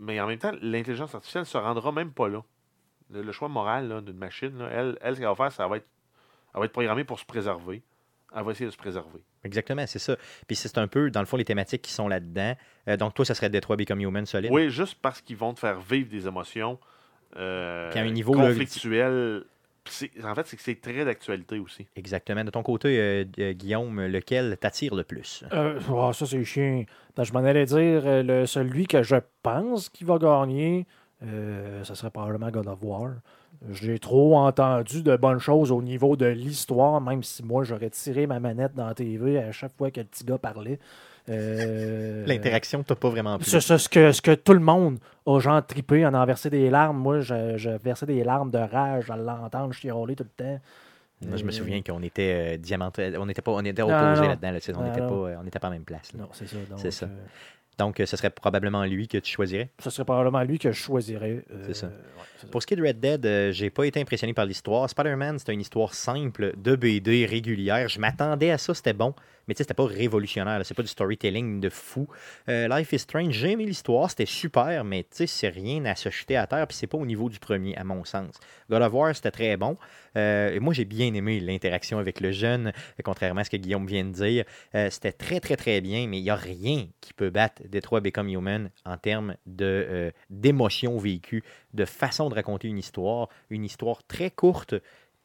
Mais en même temps, l'intelligence artificielle ne se rendra même pas là. Le, le choix moral d'une machine, là, elle, elle, ce qu'elle va faire, ça va être, elle va être programmée pour se préserver. Elle va essayer de se préserver. Exactement, c'est ça. Puis c'est un peu, dans le fond, les thématiques qui sont là-dedans. Euh, donc, toi, ça serait Detroit Become Human solide? Oui, juste parce qu'ils vont te faire vivre des émotions euh, Puis à un niveau, c'est- en fait, c'est que c'est très d'actualité aussi. Exactement. De ton côté, euh, euh, Guillaume, lequel t'attire le plus? Euh, oh, ça, c'est chiant. Je m'en allais dire, euh, le, celui que je pense qui va gagner, euh, ça serait probablement God of War. J'ai trop entendu de bonnes choses au niveau de l'histoire, même si moi, j'aurais tiré ma manette dans la TV à chaque fois que le petit gars parlait. Euh, L'interaction, t'as pas vraiment plu. c'est c'est ce que, ce que tout le monde a genre trippé, en a versé des larmes. Moi, je, je versais des larmes de rage à l'entendre chialer tout le temps. Moi, je me Euh, souviens qu'on était euh, diamantés- on était pas, on était opposés là-dedans. là, on n'était pas, euh, on pas même place. là. Non, c'est ça. donc, ça. euh, Donc, ce serait probablement lui que tu choisirais? Ce serait probablement lui que je choisirais. euh, C'est ça. ouais, c'est ça. Pour ce qui est de Red Dead, j'ai pas été impressionné par l'histoire. Spider-Man, c'était une histoire simple de BD régulière. Je m'attendais à ça, c'était bon. Mais tu sais, c'était pas révolutionnaire. C'est pas du storytelling de fou. Euh, Life is Strange, j'ai aimé l'histoire, c'était super, mais tu sais, c'est rien à se jeter à terre. Puis c'est pas au niveau du premier, à mon sens. God of War, c'était très bon. Euh, et moi, j'ai bien aimé l'interaction avec le jeune, euh, contrairement à ce que Guillaume vient de dire. C'était très, très, très bien, mais il n'y a rien qui peut battre Detroit Become Human en termes d'émotions vécues, de façon de raconter une histoire. Une histoire très courte,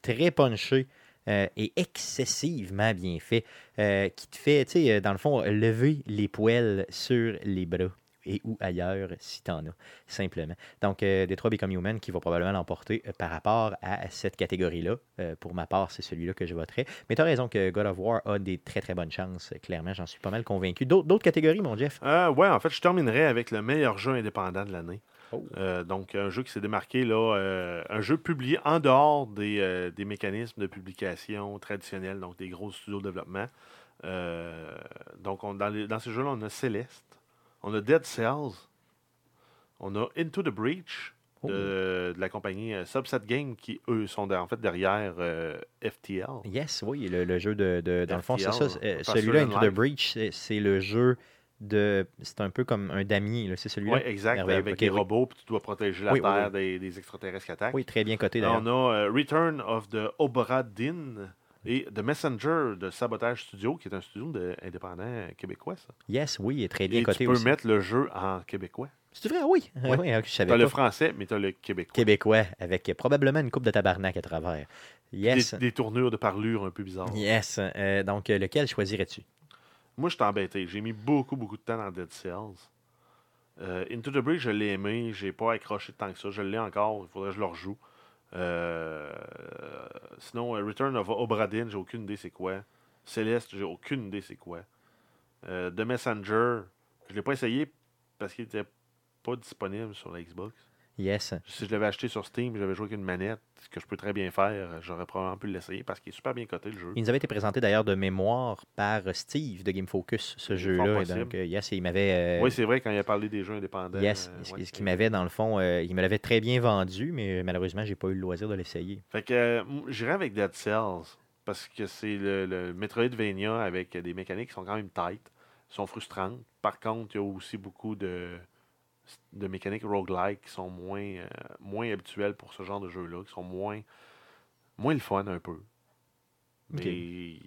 très punchée. Euh, et excessivement bien fait, euh, qui te fait, tu sais, euh, dans le fond, lever les poils sur les bras et ou ailleurs si t'en as, simplement. Donc, euh, Detroit Become Human qui va probablement l'emporter euh, par rapport à cette catégorie-là. Pour ma part, c'est celui-là que je voterai. Mais tu as raison que God of War a des très très bonnes chances, clairement, j'en suis pas mal convaincu. D'autres catégories, mon Jeff? Ouais, en fait, je terminerai avec le meilleur jeu indépendant de l'année. Oh. Euh, donc, un jeu qui s'est démarqué, là, euh, un jeu publié en dehors des, euh, des mécanismes de publication traditionnels, donc des gros studios de développement. Donc, on- dans, les- dans ces jeux-là, on a Celeste, on a Dead Cells, on a Into the Breach de, de la compagnie Subset Game, qui, eux, sont de- en fait derrière FTL. Yes, oui, le, le jeu de, de- Dans le fond, c'est ça. Celui-là, Into the. Breach, c'est le jeu de. C'est un peu comme un damier, c'est celui-là. Oui, exact, avec Ok, les oui. robots, puis tu dois protéger la Oui, Terre oui. Des, des extraterrestres qui attaquent. Oui, très bien coté d'ailleurs. on a euh, Return of the Obra Dinn et The Messenger de Sabotage Studio, qui est un studio de- indépendant québécois. Ça. Yes, oui, et très bien Et coté tu peux aussi. mettre le jeu en québécois. C'est vrai, oui. Ouais. oui, je savais as le pas. français, mais tu as le québécois. Québécois, avec probablement une coupe de tabarnak à travers. Yes. Des, des tournures de parlure un peu bizarres. Yes. Euh, donc, lequel choisirais-tu? Moi, je suis embêté. J'ai mis beaucoup, beaucoup de temps dans Dead Cells. Euh, Into the Breach, je l'ai aimé. J'ai pas accroché tant que ça. Je l'ai encore. Il faudrait que je le rejoue. Euh, sinon, euh, Return of Obra Dinn, j'ai aucune idée c'est quoi. Céleste, j'ai aucune idée c'est quoi. The Messenger, je l'ai pas essayé parce qu'il était pas disponible sur la Xbox. Yes. Si je l'avais acheté sur Steam, j'avais joué avec une manette, ce que je peux très bien faire, j'aurais probablement pu l'essayer parce qu'il est super bien coté le jeu. Il nous avait été présenté d'ailleurs de mémoire par Steve de Game Focus, ce jeu-là. Donc, euh, yes, il m'avait. euh, Oui, c'est vrai, quand il a parlé des jeux indépendants. Yes, euh, ce ouais, qui- ce qui c'est- m'avait, dans le fond, euh, il me l'avait très bien vendu, mais malheureusement, j'ai pas eu le loisir de l'essayer. Fait que j'irais avec Dead Cells parce que c'est le, le Metroidvania avec des mécaniques qui sont quand même tight, sont frustrantes. Par contre, il y a aussi beaucoup de, de mécaniques roguelike qui sont moins, euh, moins habituelles pour ce genre de jeu-là, qui sont moins, moins le fun un peu. Mais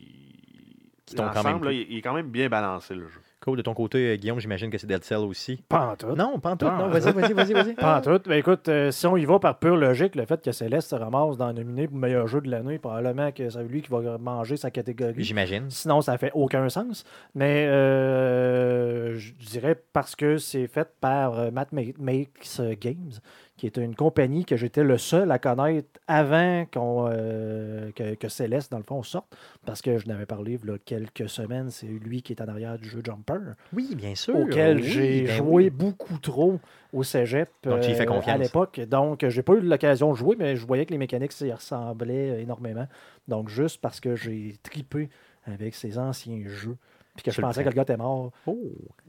Qui t'ont quand même l'ensemble, là, plu. il est quand même bien balancé le jeu. Cool, de ton côté, euh, Guillaume, j'imagine que c'est Dead Cell aussi. Pas en tout. Non, pas en tout. Non, vas-y, vas-y, vas-y, vas-y. [laughs] Pas en tout. Ben, écoute, euh, si on y va par pure logique, le fait que Céleste se ramasse dans le nominé pour meilleur jeu de l'année, probablement que c'est lui qui va manger sa catégorie. J'imagine. Sinon, ça fait aucun sens. Mais euh, je dirais parce que c'est fait par euh, Matt Ma- Makes Games, qui est une compagnie que j'étais le seul à connaître avant qu'on, euh, que, que Céleste, dans le fond, sorte. Parce que je n'avais parlé il y a quelques semaines, c'est lui qui est en arrière du jeu Jumper, Oui, bien sûr. auquel Oui, j'ai ben joué oui. beaucoup trop au cégep Donc, euh, confiance. à l'époque. Donc, j'ai pas eu l'occasion de jouer, mais je voyais que les mécaniques s'y ressemblaient énormément. Donc, juste parce que j'ai tripé avec ces anciens jeux, puis que Je pensais que le gars était mort, Oh,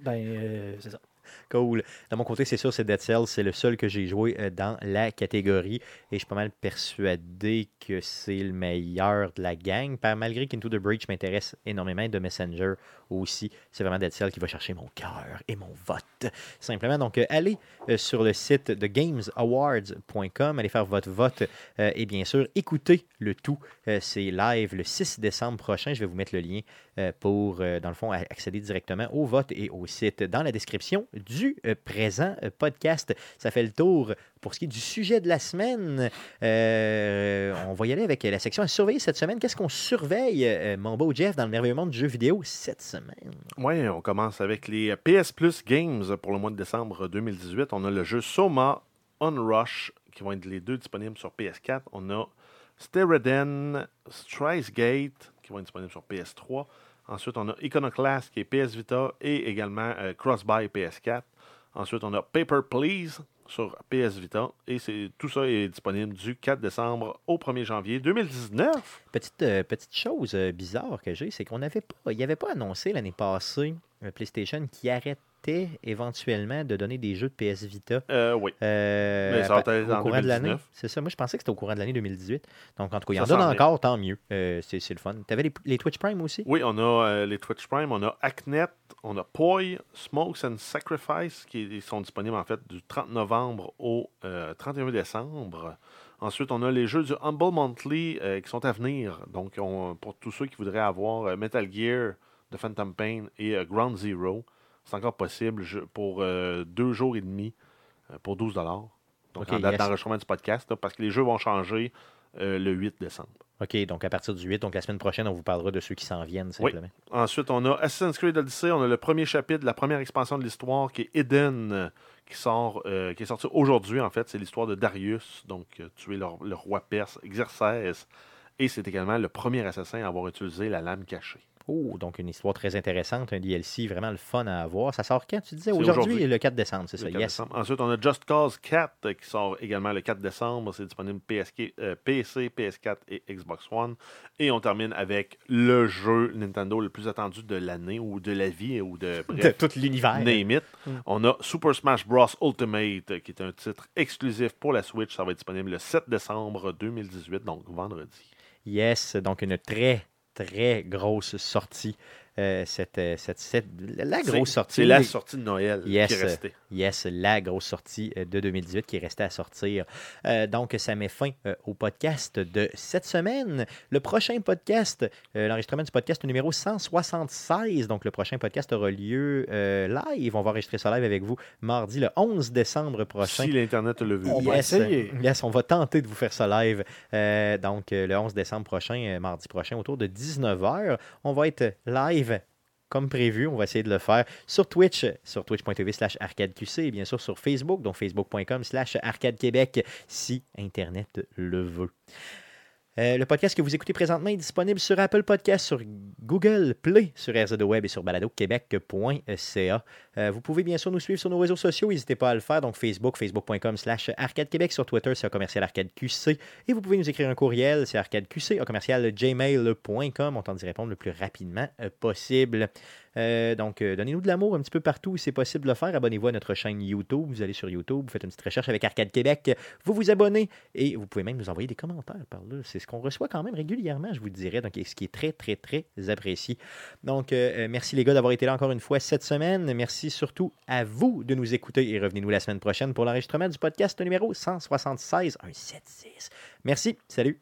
ben, euh, c'est ça. Cool. De mon côté, c'est sûr, c'est Dead Cells. C'est le seul que j'ai joué euh, dans la catégorie. Et je suis pas mal persuadé que c'est le meilleur de la gang. Malgré qu'Into the Breach m'intéresse énormément, de Messenger aussi. C'est vraiment Dead Cells qui va chercher mon cœur et mon vote. Simplement, donc, euh, allez euh, sur le site de gamesawards.com, allez faire votre vote euh, et bien sûr, écoutez le tout. C'est live le 6 décembre prochain. Je vais vous mettre le lien pour, dans le fond, accéder directement au vote et au site dans la description du présent podcast. Ça fait le tour pour ce qui est du sujet de la semaine. Euh, on va y aller avec la section à surveiller cette semaine. Qu'est-ce qu'on surveille, euh, mon beau Jeff, dans le merveilleux monde du jeu vidéo cette semaine? Oui, on commence avec les PS Plus Games pour le mois de décembre 2018. On a le jeu Soma, Onrush, qui vont être les deux disponibles sur PS4. On a Stereden, Strice Gate, qui vont être disponibles sur PS3. Ensuite, on a Iconoclast, qui est PS Vita, et également euh, Cross-Buy PS4. Ensuite, on a Paper Please sur PS Vita. Et c'est, tout ça est disponible du 4 décembre au 1er janvier 2019. Petite, euh, petite chose euh, bizarre que j'ai, c'est qu'on n'avait pas, il n'y avait pas annoncé l'année passée euh, PlayStation qui arrêtait promettait éventuellement de donner des jeux de PS Vita Euh, oui. euh, Mais ça va au courant de l'année. 2019. C'est ça, moi je pensais que c'était au courant de l'année 2018. Donc en tout cas, il y en donne encore, tant mieux. Euh, c'est c'est le fun. Tu avais les, les Twitch Prime aussi? Oui, on a les Twitch Prime, on a Hacknet, on a Poi, Smokes and Sacrifice, qui sont disponibles en fait du 30 novembre au euh, 31 décembre. Ensuite, on a les jeux du Humble Monthly euh, qui sont à venir. Donc, on- pour tous ceux qui voudraient avoir euh, Metal Gear, The Phantom Pain et euh, Ground Zero, c'est encore possible pour euh, deux jours et demi euh, pour 12 Donc, Ok, en date yes. d'enregistrement du podcast, là, parce que les jeux vont changer euh, le 8 décembre. OK, donc à partir du 8, donc la semaine prochaine, on vous parlera de ceux qui s'en viennent Oui. simplement. Ensuite, on a Assassin's Creed Odyssey. On a le premier chapitre de la première expansion de l'histoire qui est Eden, qui, sort, euh, qui est sorti aujourd'hui, en fait. C'est l'histoire de Darius, donc euh, tuer le, le roi perse Xerxès. Et c'est également le premier assassin à avoir utilisé la lame cachée. Oh, donc une histoire très intéressante, un DLC vraiment le fun à avoir. Ça sort quand, tu disais? Aujourd'hui, le 4 décembre, c'est ça? 4 Yes. décembre. Ensuite, on a Just Cause 4 euh, qui sort également le 4 décembre. C'est disponible PSK, euh, PC, PS4 et Xbox One. Et on termine avec le jeu Nintendo le plus attendu de l'année ou de la vie ou de, [laughs] De bref, tout l'univers. Name it. Mm. On a Super Smash Bros. Ultimate, qui est un titre exclusif pour la Switch. Ça va être disponible le 7 décembre 2018, donc vendredi. Yes, donc une très, très grosse sortie. Euh, cette, euh, cette, cette- la grosse sortie. C'est la sortie de Noël Yes. qui est restée. Yes, la grosse sortie euh, de 2018 qui est restée à sortir. Euh, donc, ça met fin euh, au podcast de cette semaine. Le prochain podcast, l'enregistrement du podcast numéro 176. Donc, le prochain podcast aura lieu live. On va enregistrer ça live avec vous mardi le 11 décembre prochain. Si l'Internet le veut. On va Yes, essayer. yes, on va tenter de vous faire ça live. Donc, le 11 décembre prochain, mardi prochain, autour de 19h, on va être live comme prévu. On va essayer de le faire sur Twitch, sur twitch.tv slash arcadeqc et bien sûr sur Facebook, donc facebook.com slash arcadequebec si Internet le veut. Euh, le podcast que vous écoutez présentement est disponible sur Apple Podcast, sur Google Play, sur RZO Web et sur baladoquebec.ca. Euh, vous pouvez bien sûr nous suivre sur nos réseaux sociaux, n'hésitez pas à le faire. Donc Facebook, facebook.com slash Arcade Québec. Sur Twitter, c'est commercial Arcade QC. Et vous pouvez nous écrire un courriel, c'est arcadeqc, commercial gmail.com. On tente d'y répondre le plus rapidement euh, possible. Euh, donc, euh, donnez-nous de l'amour un petit peu partout où c'est possible de le faire. Abonnez-vous à notre chaîne YouTube. Vous allez sur YouTube, vous faites une petite recherche avec Arcade Québec, vous vous abonnez et vous pouvez même nous envoyer des commentaires par là. C'est ce qu'on reçoit quand même régulièrement, je vous dirais. Donc, ce qui est très, très, très apprécié. Donc, euh, merci les gars d'avoir été là encore une fois cette semaine. Merci surtout à vous de nous écouter et revenez-nous la semaine prochaine pour l'enregistrement du podcast numéro 176, un 7-6. Merci, salut.